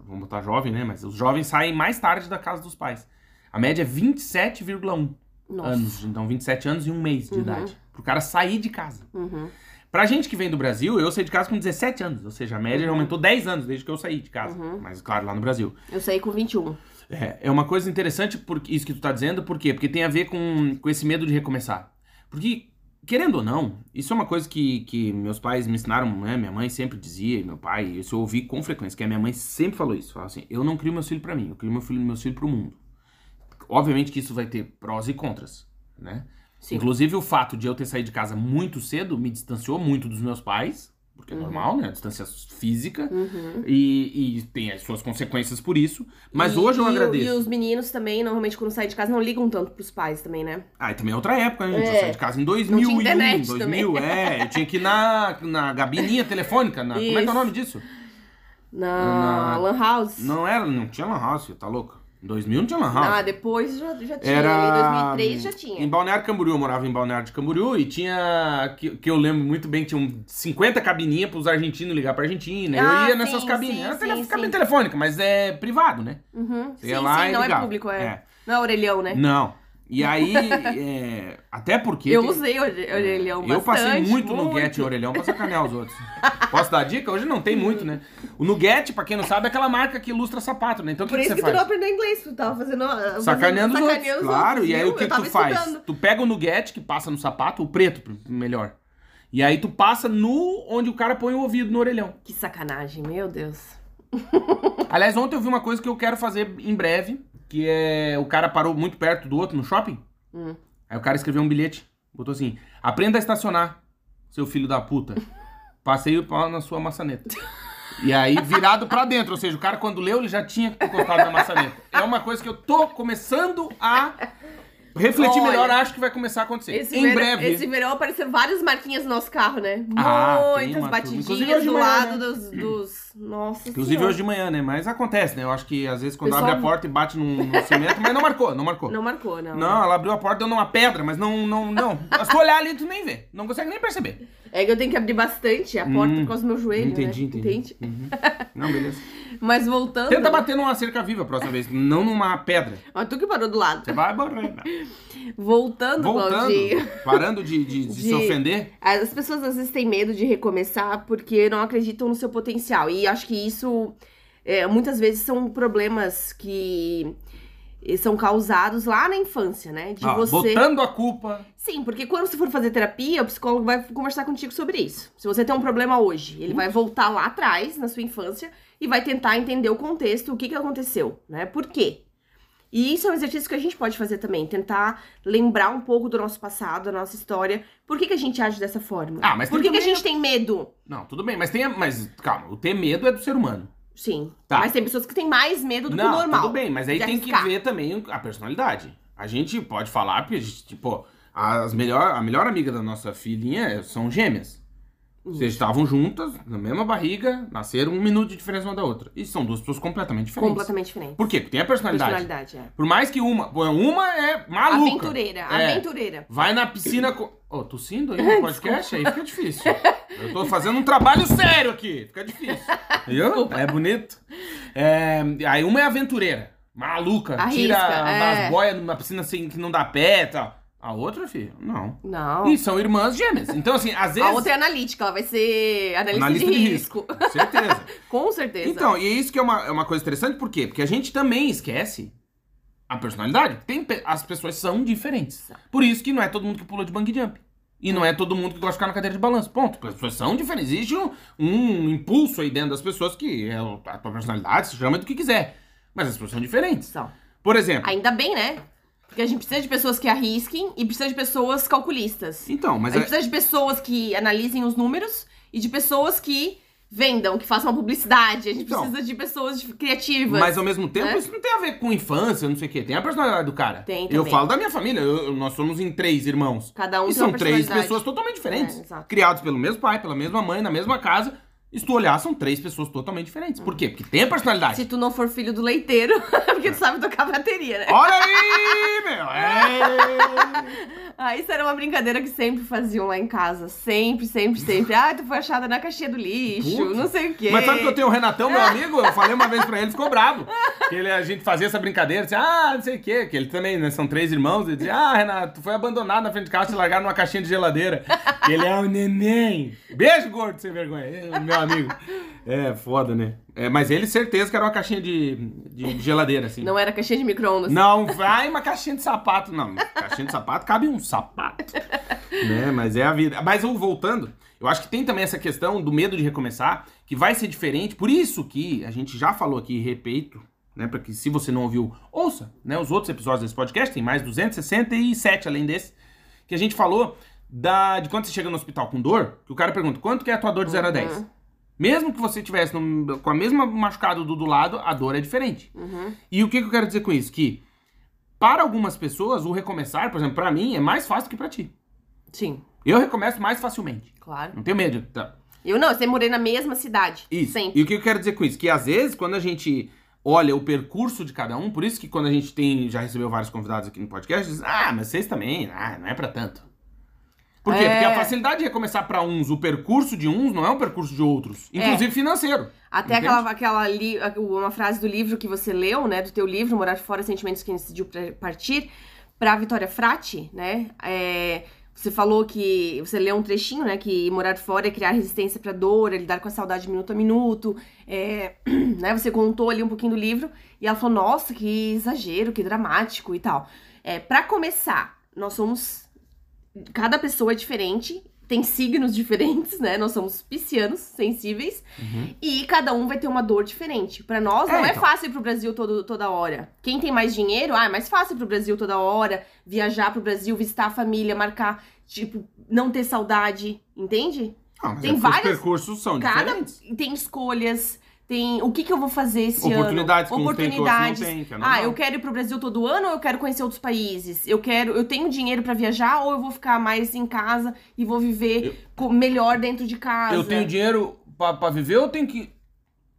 vamos botar jovem, né, mas os jovens saem mais tarde da casa dos pais. A média é 27,1 Nossa. anos, então 27 anos e um mês de Uhum. idade. Pro cara sair de casa. Uhum. Pra gente que vem do Brasil, eu saí de casa com 17 anos, ou seja, a média Uhum. aumentou 10 anos desde que eu saí de casa. Uhum. Mas claro, lá no Brasil. Eu saí com 21. É, é uma coisa interessante porque isso que tu tá dizendo, por quê? Porque tem a ver com, com esse medo de recomeçar. Porque, querendo ou não, isso é uma coisa que, que meus pais me ensinaram, né? Minha mãe sempre dizia, e meu pai, isso eu ouvi com frequência, que a minha mãe sempre falou isso. Falava assim, eu não crio meus filhos pra mim, eu crio meu filho, meus filhos pro mundo. Obviamente que isso vai ter prós e contras, né? Sim. Inclusive o fato de eu ter saído de casa muito cedo me distanciou muito dos meus pais, porque é Uhum. normal, né? A distância física. Uhum. E, e tem as suas consequências por isso. Mas E- hoje eu e o- agradeço. E os meninos também, normalmente, quando saem de casa, não ligam tanto pros pais também, né? Ah, e também é outra época, né? gente? Eu É. saí de casa em 2001, Não tinha internet 2000, é. Eu tinha que ir na, na gabininha telefônica, na, como é que é o nome disso? Na, Na- Lan House. Não era, não tinha lan house, tá louco? Em 2000 não tinha lan house. Ah, depois já, já tinha. Era. Em 2003 já tinha. Em Balneário Camboriú, eu morava em Balneário de Camboriú e tinha. Que, que eu lembro muito bem, tinha um 50 cabininhas pros argentinos ligar pra Argentina. Ah, eu ia sim, nessas sim, cabines. Era sim, tele- sim. cabine telefônica, mas é privado, né? Uhum. Você Sim, ia lá sim, e não ligava. é público, é. É. Não é orelhão, né? Não. E aí, é, até porque. Eu tem- usei ore- orelhão Eu passei muito, no Get em orelhão pra sacanear os outros. Posso dar dica? Hoje não tem muito, né? O Nugget, pra quem não sabe, é aquela marca que ilustra sapato, né? Então o que, Por que isso você que tu não aprendeu inglês, tu tava fazendo. Sacaneando os outros. sacaneando os Claro, outros, e aí viu? o que, que tu faz? estudando. Tu pega o Nugget que passa no sapato, o preto, melhor. E aí tu passa no onde o cara põe o ouvido no orelhão. Que sacanagem, meu Deus. Aliás, ontem eu vi uma coisa que eu quero fazer em breve, que é o cara parou muito perto do outro no shopping. Hum. Aí o cara escreveu um bilhete, botou assim: "Aprenda a estacionar, seu filho da puta. Passei o pau na sua maçaneta." E aí virado pra dentro, ou seja, o cara quando leu ele já tinha encostado na maçaneta. É uma coisa que eu tô começando a refletir Olha, melhor, acho que vai começar a acontecer. Esse em verão, breve. Esse verão apareceram várias marquinhas no nosso carro, né? Ah, Muitas batidinhas do manhã, lado né? dos, dos. Nossa Inclusive Senhora. hoje de manhã, né? Mas acontece, né? Eu acho que às vezes quando Pessoal- abre a porta e bate num, num cimento, mas não marcou, não marcou. Não marcou, não. Não, ela abriu a porta, deu numa pedra, mas não, não, não. Se tu olhar ali, tu nem vê. Não consegue nem perceber. É que eu tenho que abrir bastante a porta Hum, por causa do meu joelho, entendi, né? entendi. Entende? Uhum. Não, beleza. Mas voltando. Tenta bater numa cerca viva a próxima vez, não numa pedra. Ó, tu que parou do lado. Você vai morrer. Voltando, Voltando, Claudinho. parando de, de- de se De- ofender. As pessoas às vezes têm medo de recomeçar porque não acreditam no seu potencial. E acho que isso é, muitas vezes são problemas que eh, são causados lá na infância, né? De Ó, você. Botando a culpa. Sim, porque quando você for fazer terapia, o psicólogo vai conversar contigo sobre isso. Se você tem um problema hoje, ele vai voltar lá atrás, na sua infância, e vai tentar entender o contexto, o que, que aconteceu, né? Por quê? E isso é um exercício que a gente pode fazer também, tentar lembrar um pouco do nosso passado, da nossa história. Por que, que a gente age dessa forma? Ah, mas Por que, que a gente tem medo? Não, tudo bem, mas tem. Mas calma, o ter medo é do ser humano. Sim. Tá. Mas tem pessoas que têm mais medo do que o Não, normal. tudo bem, mas aí tem que arriscar. ver também a personalidade. A gente pode falar, porque, a gente, tipo, as melhor, a melhor amiga da nossa filhinha são gêmeas. Vocês estavam juntas, na mesma barriga, nasceram um minuto de diferença uma da outra. E são duas pessoas completamente diferentes. Completamente diferente. Por quê? Porque tem a personalidade. Personalidade, é. Por mais que uma. Uma é maluca. Aventureira, É. aventureira. Vai na piscina com. Ô, tossindo aí no podcast? Aí fica difícil. Eu tô fazendo um trabalho sério aqui. Fica difícil. Viu? É bonito. É, aí uma é aventureira. Maluca. tira Arrisca, é. as boias numa piscina assim que não dá pé e tal. A outra, filho, não. Não. E são irmãs gêmeas. Então, assim, às vezes. A outra é analítica, ela vai ser analista, analista de, risco. Com certeza. Com certeza. Então, e é isso que é uma, é uma coisa interessante, por quê? Porque a gente também esquece a personalidade. Tem, pe- as pessoas são diferentes. Por isso que não é todo mundo que pula de bungee jump. E não é todo mundo que gosta de ficar na cadeira de balanço. Ponto. As pessoas são diferentes. Existe um, um impulso aí dentro das pessoas que é a tua personalidade, se chama do que quiser. Mas as pessoas são diferentes. São. Por exemplo. Ainda bem, né? Porque a gente precisa de pessoas que arrisquem e precisa de pessoas calculistas. Então, mas a gente é- precisa de pessoas que analisem os números e de pessoas que vendam, que façam uma publicidade. A gente Então. precisa de pessoas criativas. Mas ao mesmo tempo, né? isso não tem a ver com infância, não sei o quê. Tem a personalidade do cara. Tem Eu também. falo da minha família. eu- eu- nós somos em três irmãos. Cada um e tem uma são três pessoas totalmente diferentes. É, criados pelo mesmo pai, pela mesma mãe, na mesma casa. E se tu olhar, são três pessoas totalmente diferentes. Por quê? Porque tem a personalidade. Se tu não for filho do leiteiro, porque tu sabe tocar bateria, né? Olha aí, meu! É. Ah, isso era uma brincadeira que sempre faziam lá em casa. Sempre, sempre, sempre. Ah, tu foi achada na caixinha do lixo, Putz. não sei o quê. Mas sabe que eu tenho o Renatão, meu amigo? Eu falei uma vez pra ele, ele ficou bravo. Que ele, a gente fazia essa brincadeira, disse, ah, não sei o quê. Que ele também, né, são três irmãos. Ele dizia, ah, Renato, tu foi abandonado na frente de casa e largaram numa caixinha de geladeira. Ele é um neném. Beijo, gordo, sem vergonha. Meu amigo. É, foda, né? É, mas ele, certeza que era uma caixinha de, de geladeira, assim. Não era caixinha de micro-ondas. Não vai uma caixinha de sapato, não. Caixinha de sapato cabe um sapato. né? Mas é a vida. Mas voltando, eu acho que tem também essa questão do medo de recomeçar, que vai ser diferente. Por isso que a gente já falou aqui, repito, né? Para que se você não ouviu, ouça, né? Os outros episódios desse podcast, tem mais 267 além desse, que a gente falou da, de quando você chega no hospital com dor, que o cara pergunta quanto que é a tua dor de 0 a 10. Mesmo que você tivesse no- com a mesma machucado do, do lado, a dor é diferente. Uhum. E o que, que eu quero dizer com isso? Que para algumas pessoas, o recomeçar, por exemplo, pra mim, é mais fácil que pra ti. Sim, Eu recomeço mais facilmente. claro. Não tenho medo. Tá. Eu não, eu sempre morei na mesma cidade. Isso. Sempre. E o que eu quero dizer com isso? Que às vezes, quando a gente olha o percurso de cada um, por isso que quando a gente tem, já recebeu vários convidados aqui no podcast, diz, ah, mas vocês também, ah, não é pra tanto. Por quê? É. Porque a facilidade de recomeçar pra uns, o percurso de uns não é o percurso de outros, inclusive financeiro. Até Entende? aquela, aquela li, uma frase do livro que você leu, né? Do teu livro, Morar Fora, Sentimentos que Decidiu Partir, pra Vitória Frati, né? É, você falou que. Você leu um trechinho, né? Que morar fora é criar resistência pra dor, é lidar com a saudade minuto a minuto. é, né, você contou ali um pouquinho do livro e ela falou: Nossa, que exagero, que dramático e tal. É, para começar, nós somos. Cada pessoa é diferente, tem signos diferentes, né? Nós somos piscianos, sensíveis. E cada um vai ter uma dor diferente. Pra nós, não É, é então. fácil ir pro Brasil todo, toda hora. Quem tem mais dinheiro, ah, é mais fácil ir pro Brasil toda hora, viajar pro Brasil, visitar a família, marcar, tipo, não ter saudade, entende? Não, mas Tem é porque várias- Os percursos são Cada diferentes. tem escolhas, tem o que que eu vou fazer esse ano? Oportunidades que uns têm que não Oportunidades. têm, que é ah, eu quero ir pro Brasil todo ano ou eu quero conhecer outros países? Eu quero, eu tenho dinheiro pra viajar ou eu vou ficar mais em casa e vou viver co- melhor dentro de casa? Eu tenho dinheiro pra, pra viver ou eu tenho que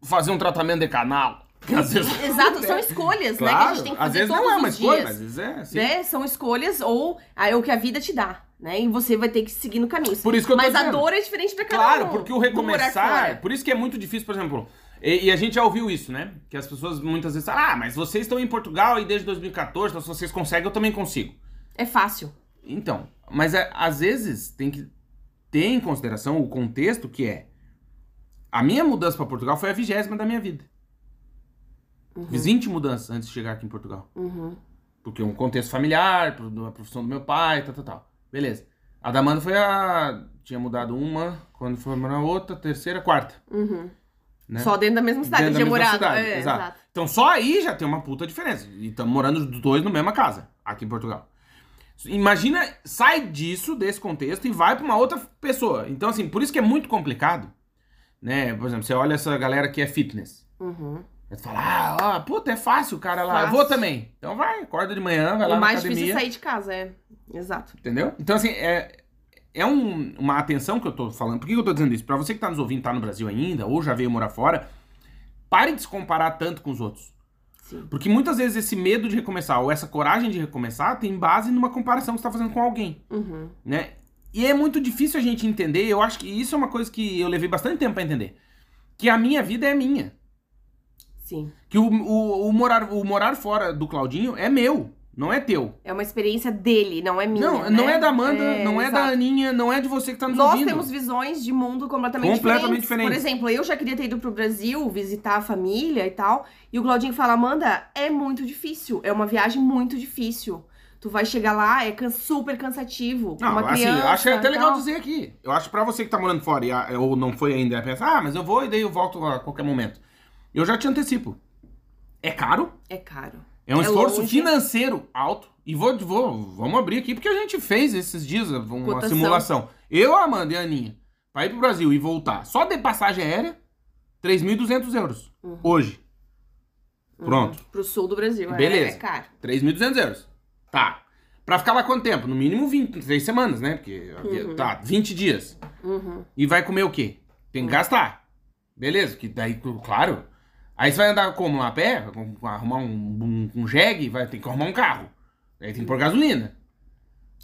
fazer um tratamento de canal? Às vezes... Exato, são escolhas, né? Que a Claro, gente tem que às fazer vezes todos não é uma escolha, dias. mas às vezes é assim. né? São escolhas ou é o que a vida te dá, né? E você vai ter que seguir no caminho. Por isso que eu tô Mas a dor é diferente pra cada Claro, um. porque o recomeçar. Por isso que é muito difícil, por exemplo. E, e a gente já ouviu isso, né? Que as pessoas muitas vezes falam, ah, mas vocês estão em Portugal e desde 2014, então se vocês conseguem, eu também consigo. É fácil. Então, mas é, às vezes tem que ter em consideração o contexto que é. A minha mudança pra Portugal foi a vigésima da minha vida. Fiz 20 mudanças antes de chegar aqui em Portugal. Uhum. Porque um contexto familiar, a profissão do meu pai, tal, tal, tal. Beleza. A da Amanda foi a. Tinha mudado uma, quando foi morar outra, terceira, quarta. Uhum. Né? Só dentro da mesma cidade, Dentro da tinha mesma morado. cidade, É, exato. exato. Então só aí já tem uma puta diferença. E estamos morando os dois na mesma casa, aqui em Portugal. Imagina, sai disso, desse contexto, e vai pra uma outra pessoa. Então, assim, por isso que é muito complicado. Né? Por exemplo, você olha essa galera que é fitness. Uhum. Tu fala, ah, ó, puta, é fácil o cara lá. Eu Fácil. vou também. Então vai, acorda de manhã, vai lá O na mais academia. difícil é sair de casa, é. Exato. Entendeu? Então, assim, é, é um- uma atenção que eu tô falando. Por que eu tô dizendo isso? Pra você que tá nos ouvindo, tá no Brasil ainda, ou já veio morar fora, pare de se comparar tanto com os outros. Sim. Porque muitas vezes esse medo de recomeçar, ou essa coragem de recomeçar, tem base numa comparação que você tá fazendo com alguém, Uhum. né? E é muito difícil a gente entender, eu acho que isso é uma coisa que eu levei bastante tempo pra entender. Que a minha vida é minha. Sim. Que o, o, o morar, o morar fora do Claudinho é meu, não é teu. É uma experiência dele, não é minha. não, né? não é da Amanda, É, não é da exato. Aninha, não é de você que tá nos Nós ouvindo. temos visões de mundo completamente, Completamente diferentes. diferentes. Por exemplo, eu já queria ter ido pro Brasil visitar a família e tal. E o Claudinho fala: Amanda, é muito difícil. É uma viagem muito difícil. Tu vai chegar lá, é can- super cansativo. Não, uma assim, criança. eu acho até legal dizer aqui. Eu acho pra você que tá morando fora e, ou não foi ainda, pensa, ah, mas eu vou e daí eu volto a qualquer momento. Eu já te antecipo. É caro, É caro. É um É esforço longe. financeiro alto. E vou, vou, vamos abrir aqui, porque a gente fez esses dias uma Cotação. simulação. Eu, Amanda e a Aninha, pra ir pro Brasil e voltar, só de passagem aérea, 3.200 euros. Uhum. Hoje. Pronto. Pro sul do Brasil. é- Beleza. É, caro. 3.200 euros. Tá. Pra ficar lá quanto tempo? No mínimo 20, 3 semanas, né? Porque, tá, 20 dias. Uhum. E vai comer o quê? Tem que gastar. Beleza, que daí, claro. Aí você vai andar como? A pé? Arrumar um, um, um jegue? Vai ter que arrumar um carro. Aí tem que pôr gasolina.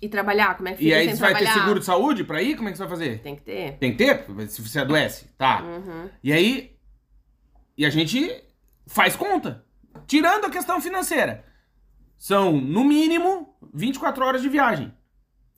E trabalhar, como é que E fica aí sem você vai ter trabalhar? seguro de saúde pra ir? Como é que você vai fazer? Tem que ter. Tem que ter, se você adoece. Tá. Uhum. E aí. E a gente faz conta. Tirando a questão financeira. São, no mínimo, 24 horas de viagem.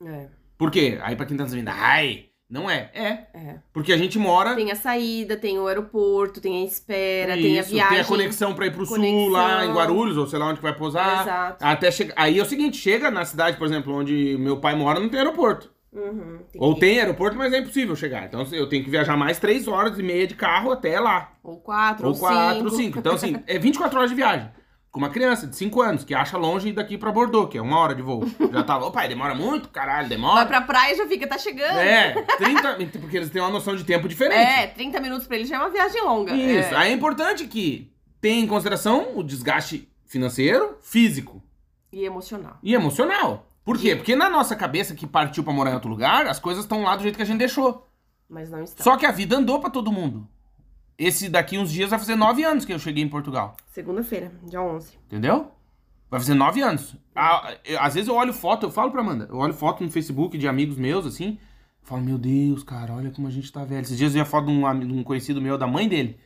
É, Por quê? Aí pra quem tá nos ouvindo, ai, não é. É. é. Porque a gente mora. Tem a saída, tem o aeroporto, tem a espera, tem a Isso, viagem. Tem a conexão pra ir pro sul, Conexão. lá em Guarulhos, ou sei lá onde que vai pousar. Exato. Até chegar. Aí é o seguinte, chega na cidade, por exemplo, onde meu pai mora, não tem aeroporto. Uhum, tem Ou que- tem aeroporto, mas é impossível chegar. Então eu tenho que viajar mais 3 horas e meia de carro até lá. Ou quatro, Ou ou, 4, cinco. 5. Então, assim, é 24 horas de viagem. Com uma criança de 5 anos, que acha longe daqui pra Bordeaux, que é uma hora de voo. Já tava, ô pai, demora muito, caralho, Vai demora. pra praia e já fica, tá chegando. É, 30. Porque eles têm uma noção de tempo diferente. É, 30 minutos pra ele já é uma viagem longa. Isso. É. Aí é importante que tenha em consideração o desgaste financeiro, físico E emocional. e emocional. Por quê? Porque na nossa cabeça que partiu pra morar em outro lugar, as coisas estão lá do jeito que a gente deixou. Mas não está. Só que a vida andou pra todo mundo. Esse daqui uns dias vai fazer nove anos que eu cheguei em Portugal. Segunda-feira, dia 11. Entendeu? Vai fazer nove anos. Ah, às vezes eu olho foto, eu falo pra Amanda, eu olho foto no Facebook de amigos meus, assim, falo, meu Deus, cara, olha como a gente tá velho. Esses dias eu vi a foto de um, de um conhecido meu, da mãe dele.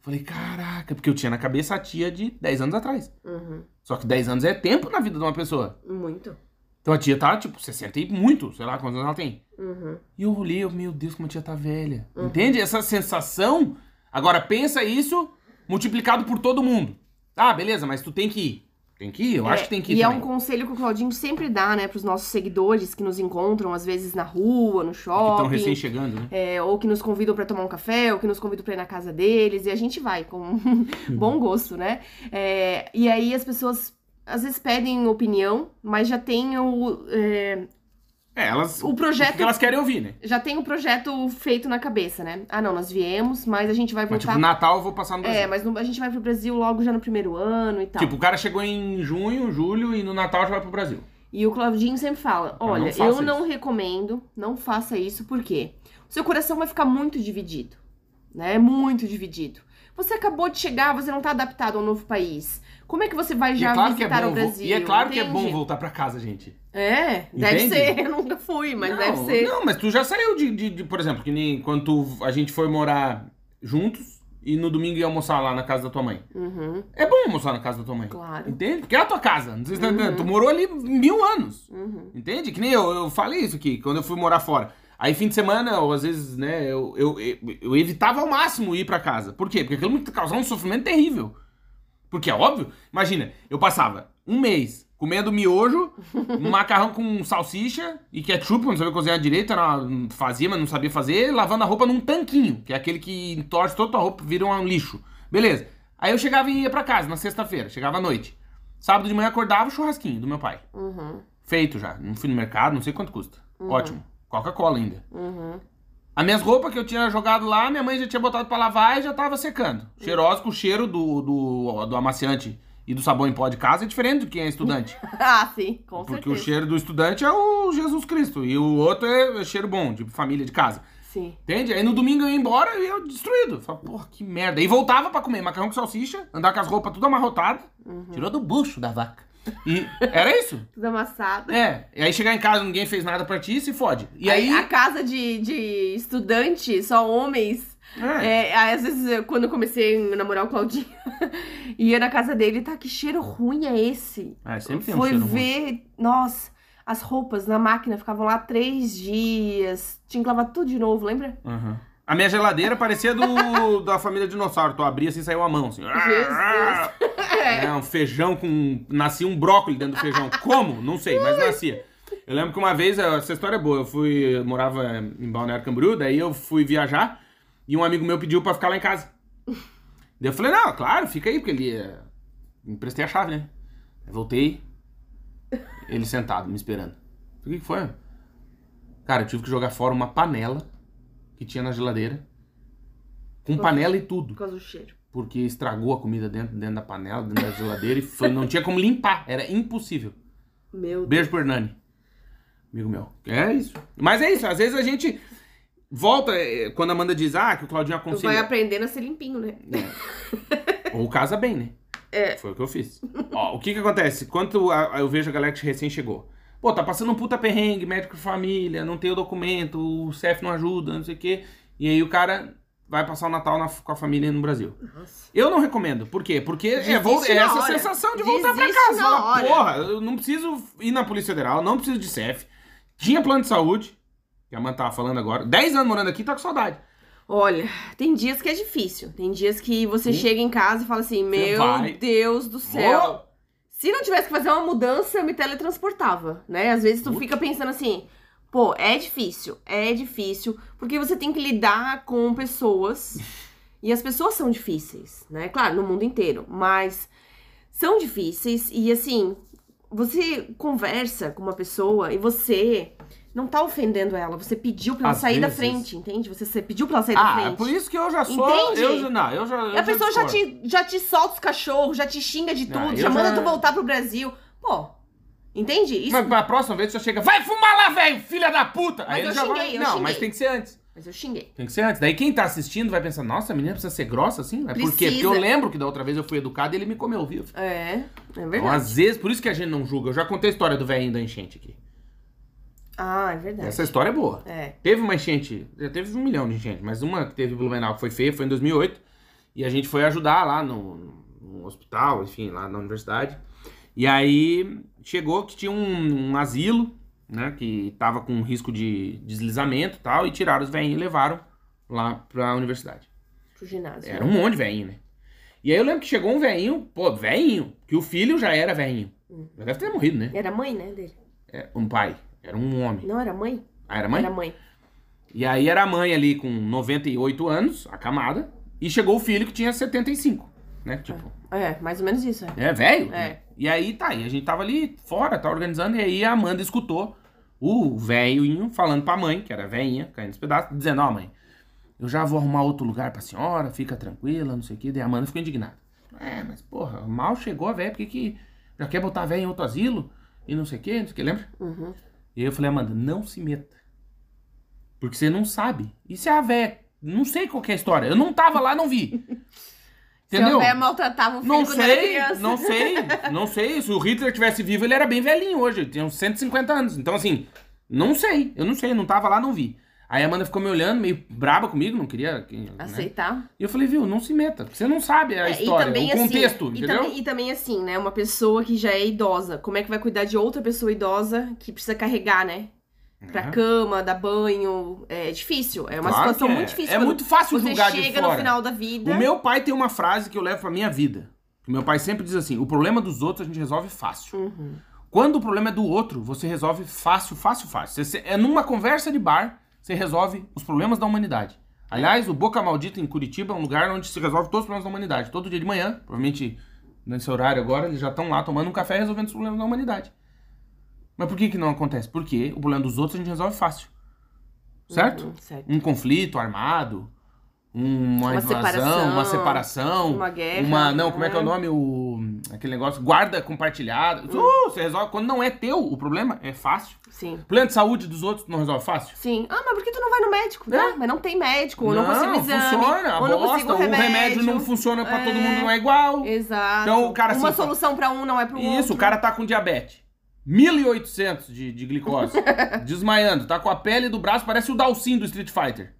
Falei, caraca, porque eu tinha na cabeça a tia de 10 anos atrás. Uhum. Só que 10 anos é tempo na vida de uma pessoa. Muito. Então a tia tá, tipo, 60 e muito, sei lá quantos anos ela tem. Uhum. E eu olhei, eu, meu Deus, como a tia tá velha. Entende? Essa sensação. Agora, pensa isso multiplicado por todo mundo. Ah, beleza, mas tu tem que ir. Tem que ir? Eu acho que tem que ir E é também. um conselho que o Claudinho sempre dá, né, pros nossos seguidores que nos encontram, às vezes, na rua, no Que estão shopping. recém chegando, né? é, ou que nos convidam pra tomar um café, ou que nos convidam pra ir na casa deles, e a gente vai com bom gosto, né? É, e aí as pessoas às vezes pedem opinião, mas já tem o, é, É, elas. o projeto. O que elas querem ouvir, né? Já tem o projeto feito na cabeça, né? Ah, não, nós viemos, mas a gente vai Mas, voltar. tipo, Natal eu vou passar no Brasil. É, mas no- a gente vai pro Brasil logo já no primeiro ano e tal. Tipo, o cara chegou em junho, julho e no Natal já vai pro Brasil. E o Claudinho sempre fala: não olha, eu isso." não recomendo, não faça isso, por quê? O seu coração vai ficar muito dividido, né? Muito dividido. Você acabou de chegar, você não tá adaptado ao novo país. Como é que você vai E já é claro que é visitar bom, o Brasil? e é claro que é entende? bom voltar pra casa, gente. É, deve Entende? ser. Eu nunca fui, mas não, deve ser. Não, mas tu já saiu de, de, de, por exemplo, que nem quando tu- a gente foi morar juntos e no domingo ia almoçar lá na casa da tua mãe. Uhum, É bom almoçar na casa da tua mãe. claro. Entende? Porque é a tua casa. Não sei se tá entendendo. Tu morou ali mil anos. Uhum. Entende? Que nem eu, eu falei isso aqui, quando eu fui morar fora. Aí fim de semana, ou às vezes, né, eu, eu, eu, eu evitava ao máximo ir pra casa. Por quê? Porque aquilo me causava um sofrimento terrível. Porque é óbvio, imagina, eu passava um mês comendo miojo, um macarrão com salsicha e ketchup, não sabia cozinhar direito, era, fazia, mas não sabia fazer, lavando a roupa num tanquinho, que é aquele que entorce toda a roupa, vira um lixo. Beleza. Aí eu chegava e ia pra casa na sexta-feira, chegava à noite. Sábado de manhã acordava o churrasquinho do meu pai. Uhum, Feito já. Não fui no mercado, não sei quanto custa. Ótimo. Coca-Cola ainda. uhum. As minhas roupas que eu tinha jogado lá, minha mãe já tinha botado pra lavar e já tava secando. Cheirosa com o cheiro do, do, do amaciante e do sabão em pó de casa é diferente do que é estudante. Ah, sim, com Porque certeza. o cheiro do estudante é o Jesus Cristo. E o outro é cheiro bom, de família, de casa. Sim. Entende? Aí no domingo eu ia embora e eu destruído. Falei, porra, que merda. E voltava pra comer macarrão com salsicha, andar com as roupas tudo amarrotadas. Tirou do bucho da vaca. E era isso. Tudo amassado. É, e aí chegar em casa ninguém fez nada pra ti, se fode. E aí. A casa de, de estudante, só homens. É. É, aí, às vezes, quando eu comecei a namorar o Claudinho, ia na casa dele, tá, que cheiro ruim é esse? É, sempre tem um Foi cheiro ruim. ver, nossa, as roupas na máquina ficavam lá três dias. Tinha que lavar tudo de novo, lembra? Uhum. A minha geladeira parecia do da família dinossauro. Tu abria assim e saiu a mão, assim. Jesus. É, um feijão com. Nascia um brócolis dentro do feijão. Como? Não sei, mas nascia. Eu lembro que uma vez, essa história é boa, eu fui. Eu morava em Balneário Camboriú, daí eu fui viajar e um amigo meu pediu pra ficar lá em casa. Daí eu falei, não, claro, fica aí, porque ele. Me emprestei a chave, né? Aí voltei, ele sentado, me esperando. O que que foi? Cara, eu tive que jogar fora uma panela que tinha na geladeira. Com panela e tudo. Por causa do cheiro. Porque estragou a comida dentro, dentro da panela, dentro da geladeira e foi, não tinha como limpar. Era impossível. Meu Deus. Beijo pro Hernani. Amigo meu. É isso. Mas é isso. Às vezes a gente volta. eh, Quando a Amanda diz, ah, que o Claudinho Tu vai aconselha. aprendendo a ser limpinho, né? Ou casa bem, né? É. Foi o que eu fiz. Ó, o que que acontece? Quando eu vejo a galera que recém chegou. Pô, tá passando um puta perrengue, médico de família, não tem o documento, o CEF não ajuda, não sei o quê. E aí o cara vai passar o Natal na- com a família no Brasil. Nossa. Eu não recomendo. Por quê? Porque é, é essa hora. sensação de voltar pra Desiste casa. na Fala, porra, eu não preciso ir na Polícia Federal, não preciso de CEF. Tinha plano de saúde, que a Amanda tava falando agora. 10 anos morando aqui, tá com saudade. Olha, tem dias que é difícil. Tem dias que você Sim. chega em casa e fala assim: Meu. Deus do céu. Se não tivesse que fazer uma mudança, eu me teletransportava, né? Às vezes tu fica pensando assim, pô, é difícil, é difícil, porque você tem que lidar com pessoas e as pessoas são difíceis, né? Claro, no mundo inteiro, mas são difíceis e assim, você conversa com uma pessoa e você não tá ofendendo ela, você pediu pra ela Às sair da vezes. frente, entende? Você você pediu pra ela sair da Ah, é frente. por isso que eu já sou. Entende? Eu já, não, eu já. eu a pessoa já discordo. te, já te solta os cachorros, já te xinga de Não, tudo, eu já manda já- tu voltar pro Brasil. Pô, entende? Isso Mas pra próxima vez você chega, vai fumar lá, velho, filha da puta! Mas Aí ele eu já vai. xinguei, eu não, xinguei. mas tem que ser antes. Mas eu xinguei. Tem que ser antes. Daí quem tá assistindo vai pensar, nossa, a menina precisa ser grossa assim? É por quê? Porque eu lembro que da outra vez eu fui educado e ele me comeu vivo. É, é Então, verdade. às vezes, por isso que a gente não julga. Eu já contei a história do velhinho da enchente aqui. Ah, é verdade. Essa história é boa. É. Teve uma enchente, já teve um milhão de enchente, mas uma que teve em Blumenau que foi feia foi em 2008. E a gente foi ajudar lá no, no hospital, enfim, lá na universidade. E aí chegou que tinha um, um asilo, né, que tava com risco de deslizamento e tal, e tiraram os velhinhos e levaram lá pra universidade. Pro ginásio. Era um monte de velhinho, né? E aí eu lembro que chegou um velhinho, pô, velhinho, que o filho já era velhinho. Já deve ter morrido, né? Era mãe, né, dele? É, um pai, era um homem. Não era mãe? Ah, era mãe? Era mãe. E aí era a mãe ali com 98 anos, acamada, e chegou o filho que tinha 75, né? Tipo, É, mais ou menos isso. É. é velho. É. né? E aí tá, e a gente tava ali fora, tá organizando, e aí a Amanda escutou o velhinho falando pra mãe, que era velhinha, caindo nos pedaços, dizendo, ó mãe, eu já vou arrumar outro lugar pra senhora, fica tranquila, não sei o que. Daí a Amanda ficou indignada. É, mas porra, mal chegou a velha, por que que já quer botar a velha em outro asilo? E não sei o que, não sei o que, lembra? Uhum. E aí eu falei, Amanda, não se meta. Porque você não sabe. E se a véia, não sei qual que é a história. Eu não tava lá, não vi. Entendeu? Se a véia maltratava o filho Não sei, não sei, não sei. Se o Hitler tivesse vivo, ele era bem velhinho hoje. Ele tinha uns 150 anos. Então, assim, não sei. Eu não sei, não tava lá, não vi. Aí a Amanda ficou me olhando, meio braba comigo, não queria. que- né? Aceitar. E eu falei, viu, não se meta. Você não sabe a É, história, o contexto, assim, e entendeu? também, e também assim, né? Uma pessoa que já é idosa. Como é que vai cuidar de outra pessoa idosa que precisa carregar, né? Pra cama, dar banho. É difícil. É uma Claro situação é. muito difícil. É muito fácil Você julgar de chega fora. no final da vida. O meu pai tem uma frase que eu levo pra minha vida. Que meu pai sempre diz assim: o problema dos outros a gente resolve fácil. Uhum. Quando o problema é do outro, você resolve fácil, fácil, fácil. Você- é numa conversa de bar, você resolve os problemas da humanidade. Aliás, o Boca Maldita em Curitiba é um lugar onde se resolve todos os problemas da humanidade. Todo dia de manhã, provavelmente nesse horário agora, eles já estão lá tomando um café resolvendo os problemas da humanidade. Mas por que que não acontece? Porque o problema dos outros a gente resolve fácil. Certo? Uhum, certo. um conflito armado, um- uma, Uma invasão, separação, uma separação, uma guerra, uma não, como é que é o né? nome, o aquele negócio guarda compartilhada. Uh, você resolve quando não é teu, o problema é fácil. Sim. Plano de saúde dos outros não resolve fácil. Sim. Ah, mas por que tu não vai no médico? É. Ah, mas não tem médico, ou não, consigo exame. funciona, ou não bosta, consigo o remédio. não funciona pra todo É. mundo, não é igual. Exato. Então, o cara, Uma assim, solução pra um não é pro outro. Isso, o cara tá com diabetes. 1800 de, de glicose. desmaiando. Tá com a pele do braço, parece o Dalsin do Street Fighter.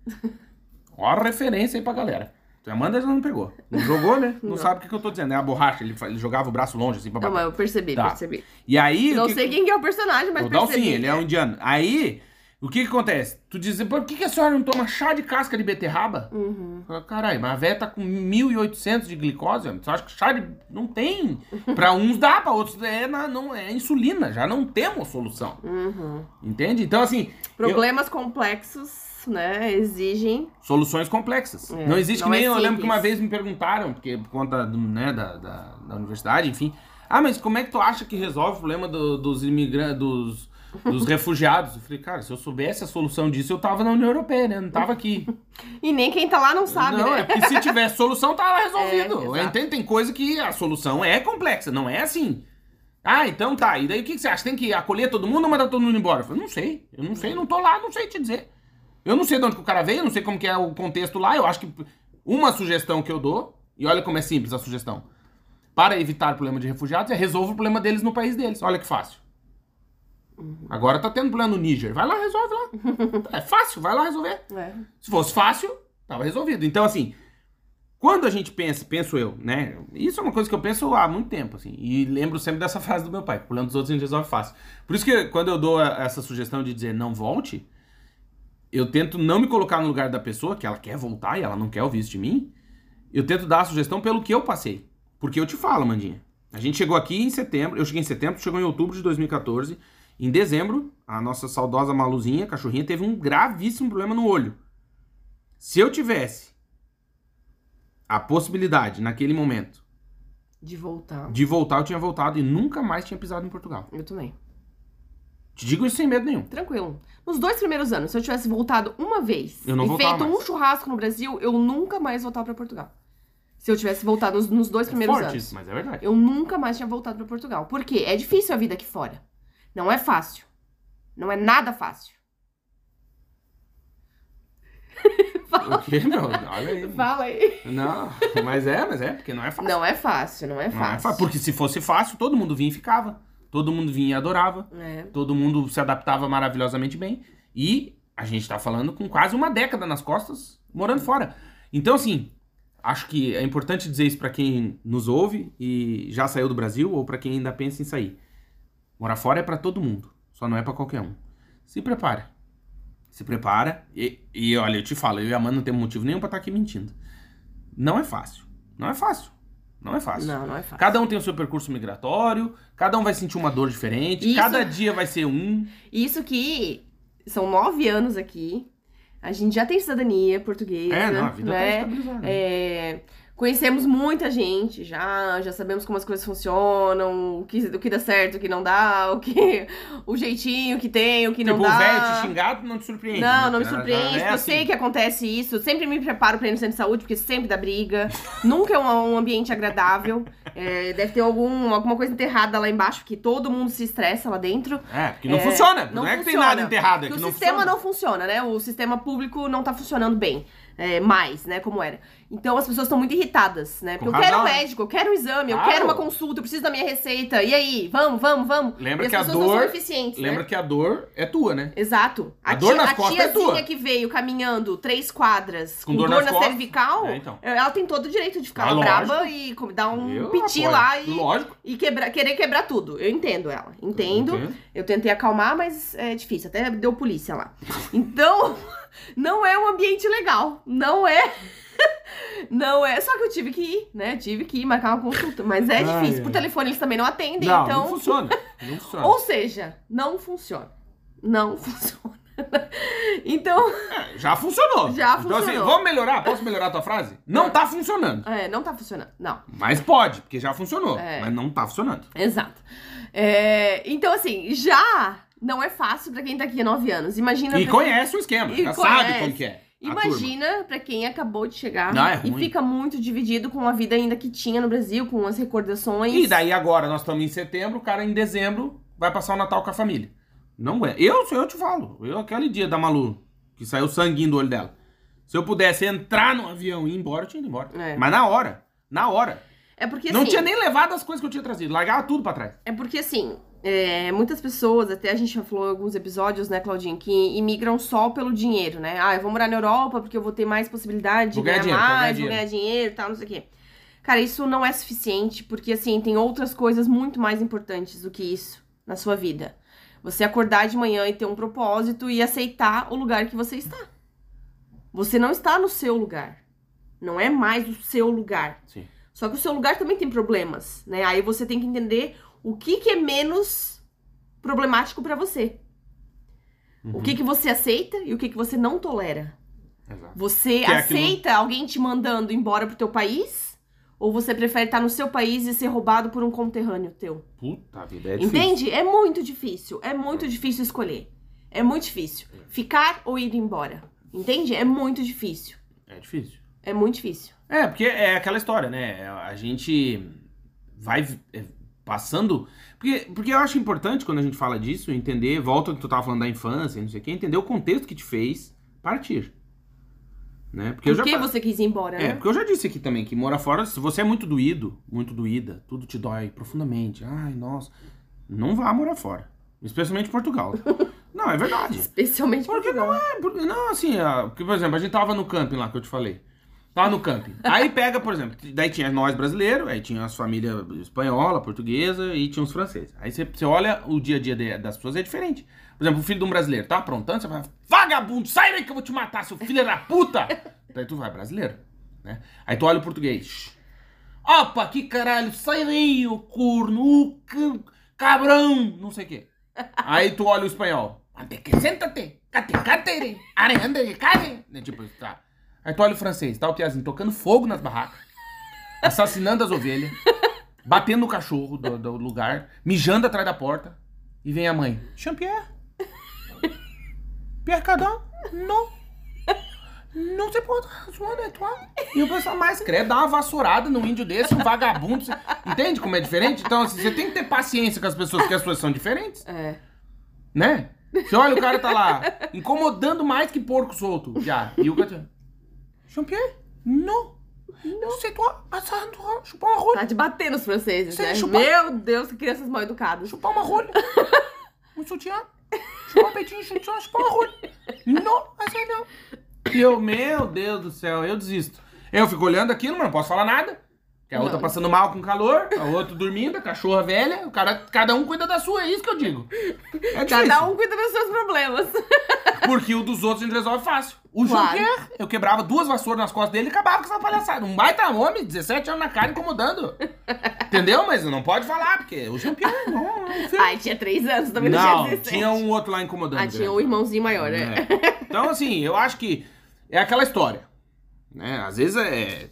Ó a referência aí pra galera. A Amanda já não pegou. Não jogou, né? Não, Não. sabe o que, que eu tô dizendo. É a borracha. Ele, fa- ele jogava o braço longe, assim, pra Não, bater. mas eu percebi, Tá. percebi. E aí... o Não que sei que- quem que é o personagem, mas o percebi. Dalsin, ele é um indiano. Aí, o que que acontece? Tu diz, por que, que a senhora não toma chá de casca de beterraba? Uhum. Caralho, mas a véia tá com 1.800 de glicose, você acha que chá de... Não tem. Pra uns dá, pra outros é, na- não, é insulina, já não temos solução. Uhum. Entende? Então, assim, eu- Problemas complexos, né, exigem... soluções complexas. É, não existe não que nem é eu lembro que uma vez me perguntaram, porque por conta do, né, da, da, da universidade, enfim. Ah, mas como é que tu acha que resolve o problema do- dos imigrantes, dos, dos refugiados? Eu falei, cara, se eu soubesse a solução disso, eu tava na União Europeia, né? Eu Não tava aqui. E nem quem tá lá não sabe, não, né? é porque se tivesse solução, tava resolvido. É. Entende? Tem coisa que a solução é complexa, não é assim. Ah, então tá. E daí o que, que você acha? Tem que acolher todo mundo ou mandar todo mundo embora? Eu falei, não sei. Eu não sei, não tô lá, não sei te dizer. Eu não sei de onde que o cara veio, não sei como que é o contexto lá. Eu acho que uma sugestão que eu dou, e olha como é simples a sugestão, para evitar o problema de refugiados, é resolver o problema deles no país deles. Olha que fácil. Agora tá tendo problema no Níger. Vai lá, resolve lá. É fácil, vai lá resolver. É. Se fosse fácil, tava resolvido. Então, assim, quando a gente pensa, penso eu, né? Isso é uma coisa que eu penso há muito tempo, assim. E lembro sempre dessa frase do meu pai: o problema dos outros a gente resolve fácil. Por isso que quando eu dou essa sugestão de dizer não volte, eu tento não me colocar no lugar da pessoa, que ela quer voltar e ela não quer ouvir isso de mim. Eu tento dar a sugestão pelo que eu passei. Porque eu te falo, Mandinha. A gente chegou aqui em setembro, eu cheguei em setembro, chegou em outubro de 2014. Em dezembro, a nossa saudosa Maluzinha, cachorrinha, teve um gravíssimo problema no olho. Se eu tivesse a possibilidade, naquele momento, De voltar. de voltar, eu tinha voltado e nunca mais tinha pisado em Portugal. Eu também. Te digo isso sem medo nenhum. Tranquilo. Nos dois primeiros anos, se eu tivesse voltado uma vez Eu não e voltava feito mais. um churrasco no Brasil, eu nunca mais voltava pra Portugal. Se eu tivesse voltado nos, nos dois É primeiros forte anos. isso, mas é verdade. Eu nunca mais tinha voltado pra Portugal. Por quê? É difícil a vida aqui fora. Não é fácil. Não é nada fácil. O quê, meu? Olha aí. Fala aí. Não, mas é, mas é, porque não é fácil. Não é fácil, não é Não é fácil. fácil. Porque se fosse fácil, todo mundo vinha e ficava. Todo mundo vinha e adorava. É. Todo mundo se adaptava maravilhosamente bem. E a gente tá falando com quase uma década nas costas, morando fora. Então, assim, acho que é importante dizer isso pra quem nos ouve e já saiu do Brasil ou pra quem ainda pensa em sair. Morar fora é pra todo mundo, só não é pra qualquer um. Se prepara. Se prepara e, e olha, eu te falo, eu e a Amanda não temos motivo nenhum pra estar aqui mentindo. Não é fácil. Não é fácil. Não é fácil. Não, não é fácil. Cada um tem o seu percurso migratório, cada um vai sentir uma dor diferente, Isso- cada dia vai ser um. Isso que são nove anos aqui. A gente já tem cidadania portuguesa. É, não, a vida tá né? estabilizada. É, conhecemos muita gente já, já sabemos como as coisas funcionam, o que, o que dá certo, o que não dá, o que o jeitinho que tem, o que não tipo, dá. o velho te xingado não te surpreende. Não, né? não me surpreende, é porque eu assim. sei que acontece isso. Sempre me preparo pra ir no centro de saúde, porque sempre dá briga. Nunca é um, um ambiente agradável. É, deve ter algum, alguma coisa enterrada lá embaixo, porque todo mundo se estressa lá dentro. É, porque não É, funciona. Não, não é que tem nada enterrado, é Porque que o não sistema funciona. não funciona, né? O sistema público não tá funcionando bem. é, mais, né? Como era. Então as pessoas estão muito irritadas, né? Porque Com eu quero um razão. médico, eu quero um exame, eu Claro. quero uma consulta, eu preciso da minha receita. E aí? Vamos, vamos, vamos. Lembra e as que a pessoas não dor- são eficientes, Lembra né? que a dor é tua, né? Exato. A dor nas a costas é tiazinha tua. que veio caminhando três quadras Com dor nas na costas. cervical, É, então. ela tem todo o direito de ficar Ah, braba e co- dar um Eu piti apoio. lá e, Lógico. e quebrar, querer quebrar tudo. Eu entendo ela. Entendo. Entendo. Eu tentei acalmar, mas é difícil. Até deu polícia lá. Então, não é um ambiente legal. Não é. Não é. Só que eu tive que ir, né? Tive que ir marcar uma consulta. Mas é Ai, difícil. ai. Por telefone eles também não atendem. Não, então. não funciona. Não funciona. Ou seja, não funciona. Não funciona. então, É, já funcionou. Já Então, assim, funcionou. vamos melhorar? Posso melhorar a tua frase? Não É. tá funcionando. é, não tá funcionando. Não. Mas pode, porque já funcionou. É. Mas não tá funcionando. Exato. É, então, assim, já não é fácil pra quem tá aqui há nove anos. Imagina. E pra conhece o esquema. E já conhece. sabe como que é. Imagina pra quem acabou de chegar Não, é e fica muito dividido com a vida ainda que tinha no Brasil, com as recordações. E daí agora, nós estamos em setembro, o cara em dezembro vai passar o Natal com a família. Não é. Eu, eu te falo. Eu, aquele dia da Malu, que saiu sanguinho do olho dela. Se eu pudesse entrar no avião e ir embora, eu tinha ido embora. É. Mas na hora. Na hora. É porque não assim, tinha nem levado as coisas que eu tinha trazido. Largava tudo pra trás. É porque assim, é, muitas pessoas, até a gente já falou em alguns episódios, né, Claudinha, que imigram só pelo dinheiro, né? Ah, eu vou morar na Europa porque eu vou ter mais possibilidade de Vou ganhar ganhar, dinheiro, mais, vou ganhar dinheiro e tal, não sei o quê. Cara, isso não é suficiente, porque assim, tem outras coisas muito mais importantes do que isso na sua vida. Você acordar de manhã e ter um propósito e aceitar o lugar que você está. Você não está no seu lugar. Não é mais o seu lugar. Sim. Só que o seu lugar também tem problemas, né? Aí você tem que entender o que, que é menos problemático pra você. Uhum. O que, que você aceita e o que, que você não tolera. Exato. Você Que é aquilo- aceita alguém te mandando embora pro teu país? Ou você prefere estar no seu país e ser roubado por um conterrâneo teu? Puta vida, é difícil. Entende? É muito difícil. É muito difícil escolher. É muito difícil. Ficar ou ir embora. Entende? É muito difícil. É difícil. É muito difícil. É, porque é aquela história, né? A gente vai é, passando. Porque, porque eu acho importante quando a gente fala disso, entender, volta que tu tava falando da infância, não sei o quê, entender o contexto que te fez partir. Né? Porque eu Por já que fa- você quis ir embora, É, né? porque eu já disse aqui também que morar fora, se você é muito doído, muito doída, tudo te dói profundamente. Ai, nossa. Não vá morar fora. Especialmente em Portugal. não, é verdade. Especialmente Porque Portugal. não é, porque, não, assim, ah, porque, por exemplo, a gente tava no camping lá que eu te falei. Tava no camping. Aí pega, por exemplo, daí tinha nós brasileiros, aí tinha as famílias espanhola, portuguesa e tinha os franceses. Aí você, você olha o dia a dia de- das pessoas é diferente. Por exemplo, o filho de um brasileiro tá aprontando, você fala, vagabundo, sai daí que eu vou te matar, seu filho da puta! daí tu vai, brasileiro, né? Aí tu olha o português. Opa, que caralho, sai daí, ô corno, cabrão, não sei o quê. Aí tu olha o espanhol. Ande que senta-te, cate, cate, are, ande, care. Né, Tipo, tá. Aí tu olha o francês, tá o Piazinho tocando fogo nas barracas, assassinando as ovelhas, batendo no cachorro do, do lugar, mijando atrás da porta. E vem a mãe. Jean-Pierre? Pierre Cardin? Não. Não se pode soin de toi. E o pessoal mais credo, dá uma vassourada num índio desse, um vagabundo. Entende como é diferente? Então, assim, você tem que ter paciência com as pessoas, porque as pessoas são diferentes, É. né? Você olha, o cara tá lá, incomodando mais que porco solto, já. E o cara... Jean-Pierre, não. C'est toi, Sandra, chupar uma rola. Tá te batendo os franceses, né? chupa- Meu Deus, que crianças mal educadas. Chupar uma rola. Um sutiã. Chupar um peitinho, chupar, chupar uma rola. Não, é não. E eu, meu Deus do céu, eu desisto. Eu fico olhando aquilo, mas não posso falar nada. Que a outra Não. passando mal com calor, a outra dormindo, a cachorra velha, o cara, cada um cuida da sua, é isso que eu digo. É. Cada um cuida dos seus problemas. Porque o dos outros a gente resolve fácil. O Claro. Eu quebrava duas vassouras nas costas dele e acabava com essa palhaçada. Um baita homem, 17 anos na cara, incomodando. Entendeu? Mas não pode falar, porque o Jean-Pierre não filho. Ai, tinha três anos, também não, Não, tinha 17. tinha um outro lá incomodando. Ah, tinha um irmãozinho maior, né? É. Então, assim, eu acho que é aquela história. Né? Às vezes é.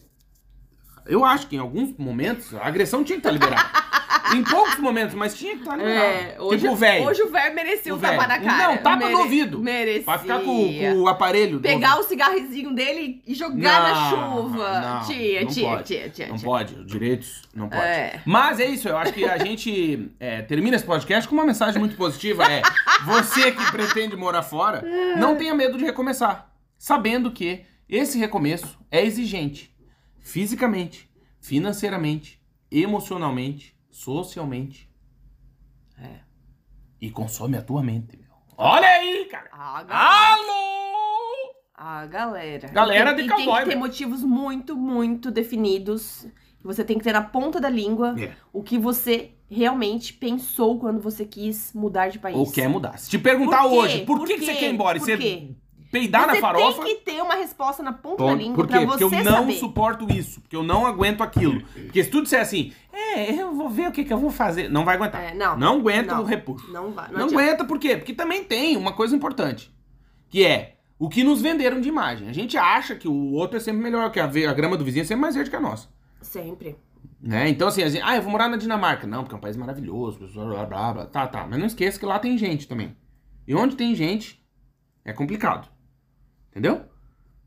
Eu acho que em alguns momentos a agressão tinha que estar liberada. em poucos momentos, mas tinha que estar liberada. É, hoje, tipo o velho. hoje o velho merecia O um tapa na cara. Não, tapa Mere- no ouvido. Merecia. Pra ficar com, com o aparelho. Pegar o cigarrezinho dele e jogar na Não, chuva. não, tia, não tia, pode. tia, tia, Não tia. pode, os direitos não pode. É. Mas é isso, eu acho que a gente é, termina esse podcast com uma mensagem muito positiva. É, você que pretende morar fora, não tenha medo de recomeçar. Sabendo que esse recomeço é exigente. Fisicamente, financeiramente, emocionalmente, socialmente. É. E consome a tua mente, meu. Olha aí, cara. Ah, galera. Alô! A galera. Galera E tem, de e tem cowboy, que ter meu. motivos muito, muito definidos. Você tem que ter na ponta da língua É. o que você realmente pensou quando você quis mudar de país. Ou quer mudar. Se te perguntar Por hoje, por, Por que, que você quer ir embora? E Por você quê? Peidar na você farofa. tem que ter uma resposta na ponta da língua Por quê? pra Porque você eu não saber. suporto isso. Porque eu não aguento aquilo. Porque se tu disser assim, é, eu vou ver o que, que eu vou fazer. Não vai aguentar. É, não. Não aguenta Não. o repulso. Não vai. Não, Não, aguenta por quê? Porque também tem uma coisa importante. Que é o que nos venderam de imagem. A gente acha que o outro é sempre melhor, que a, a grama do vizinho é sempre mais verde que a nossa. Sempre. Né? Então, assim, a gente, ah, eu vou morar na Dinamarca. Não, porque é um país maravilhoso, blá, blá, blá. Tá, tá. Mas não esqueça que lá tem gente também. E onde tem gente, é complicado. Entendeu?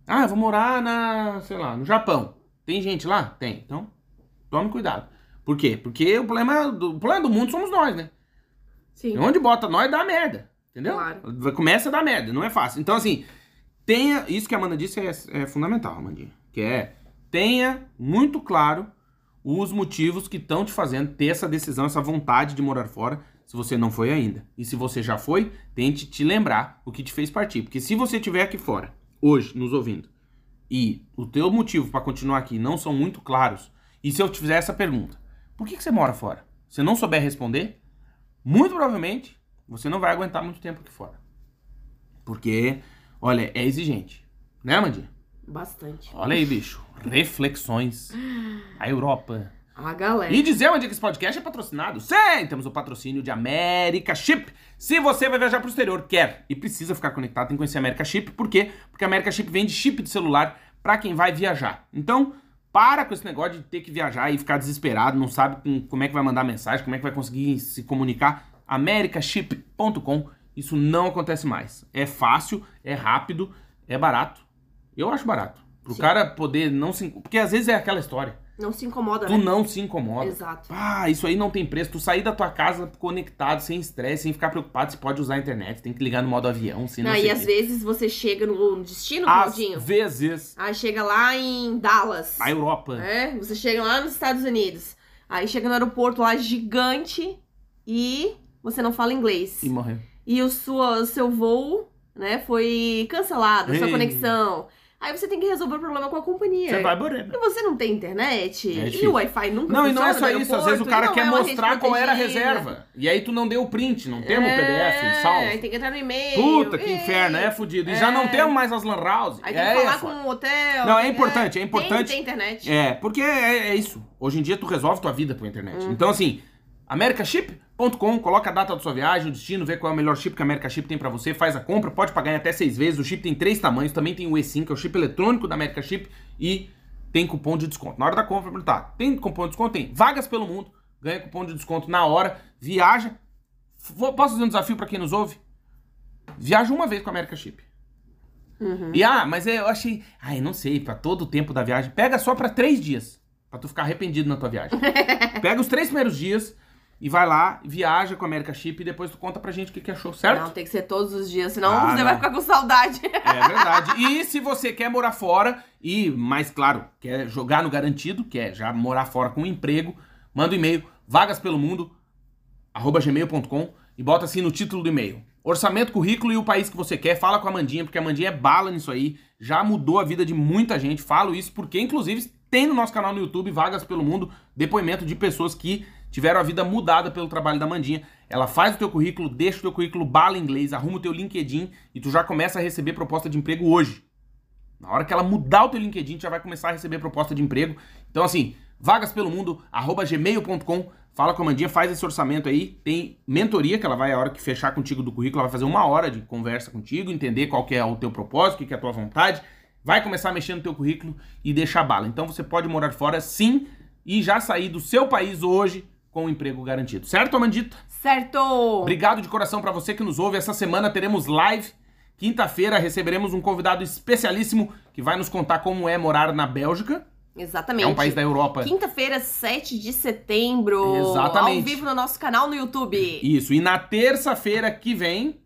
Ah, eu vou morar na, sei lá, no Japão. Tem gente lá? Tem. Então, tome cuidado. Por quê? Porque o problema do, o problema do mundo somos nós, né? Sim. Onde bota nós dá merda. Entendeu? Claro. Começa a dar merda, não é fácil. Então, assim, tenha. Isso que a Amanda disse é, é fundamental, Amandinha. Que é tenha muito claro os motivos que estão te fazendo ter essa decisão, essa vontade de morar fora, se você não foi ainda. E se você já foi, tente te lembrar o que te fez partir. Porque se você estiver aqui fora, hoje, nos ouvindo, e o teu motivo para continuar aqui não são muito claros, e se eu te fizer essa pergunta, por que, que você mora fora? Se não souber responder, muito provavelmente você não vai aguentar muito tempo aqui fora. Porque, olha, é exigente. Né, Amandinha? Bastante. Olha aí, bicho. Reflexões. A Europa. A galera. E dizer onde é que esse podcast é patrocinado? Sim, temos o patrocínio de América Chip. Se você vai viajar para o exterior, quer e precisa ficar conectado, tem que conhecer a América Chip. Por quê? Porque a América Chip vende chip de celular para quem vai viajar. Então, para com esse negócio de ter que viajar e ficar desesperado, não sabe com- como é que vai mandar mensagem, como é que vai conseguir se comunicar. americaship.com. Isso não acontece mais. É fácil, é rápido, é barato. Eu acho barato. Pro Sim. cara poder não se. Porque às vezes é aquela história. Não se incomoda, Tu né? não se incomoda. Exato. Ah, isso aí não tem preço. Tu sair da tua casa conectado, sem estresse, sem ficar preocupado se pode usar a internet. Tem que ligar no modo avião, se não, Não, e às vezes você chega no destino, Às Claudinho. vezes, Aí chega lá em Dallas. a Europa. É, você chega lá nos Estados Unidos. Aí chega no aeroporto lá gigante e você não fala inglês. E morreu. E o, sua, seu voo, né, foi cancelado, a sua Ei. conexão. Aí você tem que resolver o problema com a companhia. Você vai morrer. E você não tem internet, É e o Wi-Fi nunca Não, e não é só isso. Às vezes o cara quer é mostrar qual era a reserva. E aí tu não deu o print, não temos o É, PDF, salvo. Aí tem que entrar no e-mail. Puta, que Ei. inferno, é fudido. E É. já não temos mais as lan house. Aí tem é, que falar é com o hotel. Não, é tem- importante, é importante. Tem, internet. É, porque é, é isso. Hoje em dia tu resolve tua vida por internet. Uhum. Então, assim, americaship.com, coloca a data da sua viagem, o destino, vê qual é o melhor chip que a America Chip tem pra você, faz a compra, pode pagar em até seis vezes. O chip tem três tamanhos, também tem o E5, que é o chip eletrônico da America Chip, e tem cupom de desconto. Na hora da compra, perguntar, tem cupom de desconto? Tem. Vagas pelo mundo, ganha cupom de desconto na hora, viaja. Posso fazer um desafio pra quem nos ouve? Viaja uma vez com a America Chip. Uhum. E ah, mas eu achei. Ai, não sei, pra todo o tempo da viagem. Pega só pra três dias. Pra tu ficar arrependido na tua viagem. Pega os três primeiros dias e vai lá, viaja com a America Chip e depois tu conta pra gente o que, que achou, certo? Não, tem que ser todos os dias, senão Ah, você não. vai ficar com saudade. É verdade. E se você quer morar fora e, mais claro, quer jogar no garantido, quer já morar fora com um emprego, manda um e-mail vagaspelomundo arroba gmail.com e bota assim no título do e-mail. Orçamento, currículo e o país que você quer. Fala com a Mandinha, porque a Mandinha é bala nisso aí. Já mudou a vida de muita gente. Falo isso porque, inclusive, tem no nosso canal no YouTube, Vagas pelo Mundo, depoimento de pessoas que tiveram a vida mudada pelo trabalho da Mandinha. Ela faz o teu currículo, deixa o teu currículo bala inglês, arruma o teu LinkedIn e tu já começa a receber proposta de emprego hoje. Na hora que ela mudar o teu LinkedIn, tu já vai começar a receber proposta de emprego. Então, assim, vagaspelomundo, arroba gmail.com, fala com a Mandinha, faz esse orçamento aí. Tem mentoria, que ela vai, a hora que fechar contigo do currículo, ela vai fazer uma hora de conversa contigo, entender qual que é o teu propósito, o que é a tua vontade. Vai começar a mexer no teu currículo e deixar bala. Então, você pode morar fora, sim, e já sair do seu país hoje com um emprego garantido. Certo, Amandita? Certo! Obrigado de coração pra você que nos ouve. Essa semana teremos live. Quinta-feira receberemos um convidado especialíssimo que vai nos contar como é morar na Bélgica. Exatamente. É um país da Europa. Quinta-feira, 7 de setembro. Exatamente. Ao vivo no nosso canal no YouTube. Isso. E na terça-feira que vem,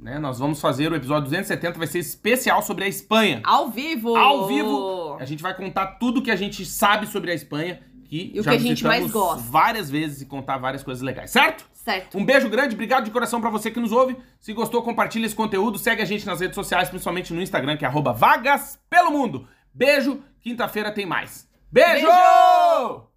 né, nós vamos fazer o episódio 270, vai ser especial sobre a Espanha. Ao vivo! Ao vivo, a gente vai contar tudo que a gente sabe sobre a Espanha, que E o já que a gente mais gosta. várias vezes e contar várias coisas legais, certo? Certo. Um beijo grande, obrigado de coração pra você que nos ouve. Se gostou, compartilha esse conteúdo, segue a gente nas redes sociais, principalmente no Instagram, que é arroba vagas pelo mundo. Beijo, quinta-feira tem mais. Beijo! Beijo!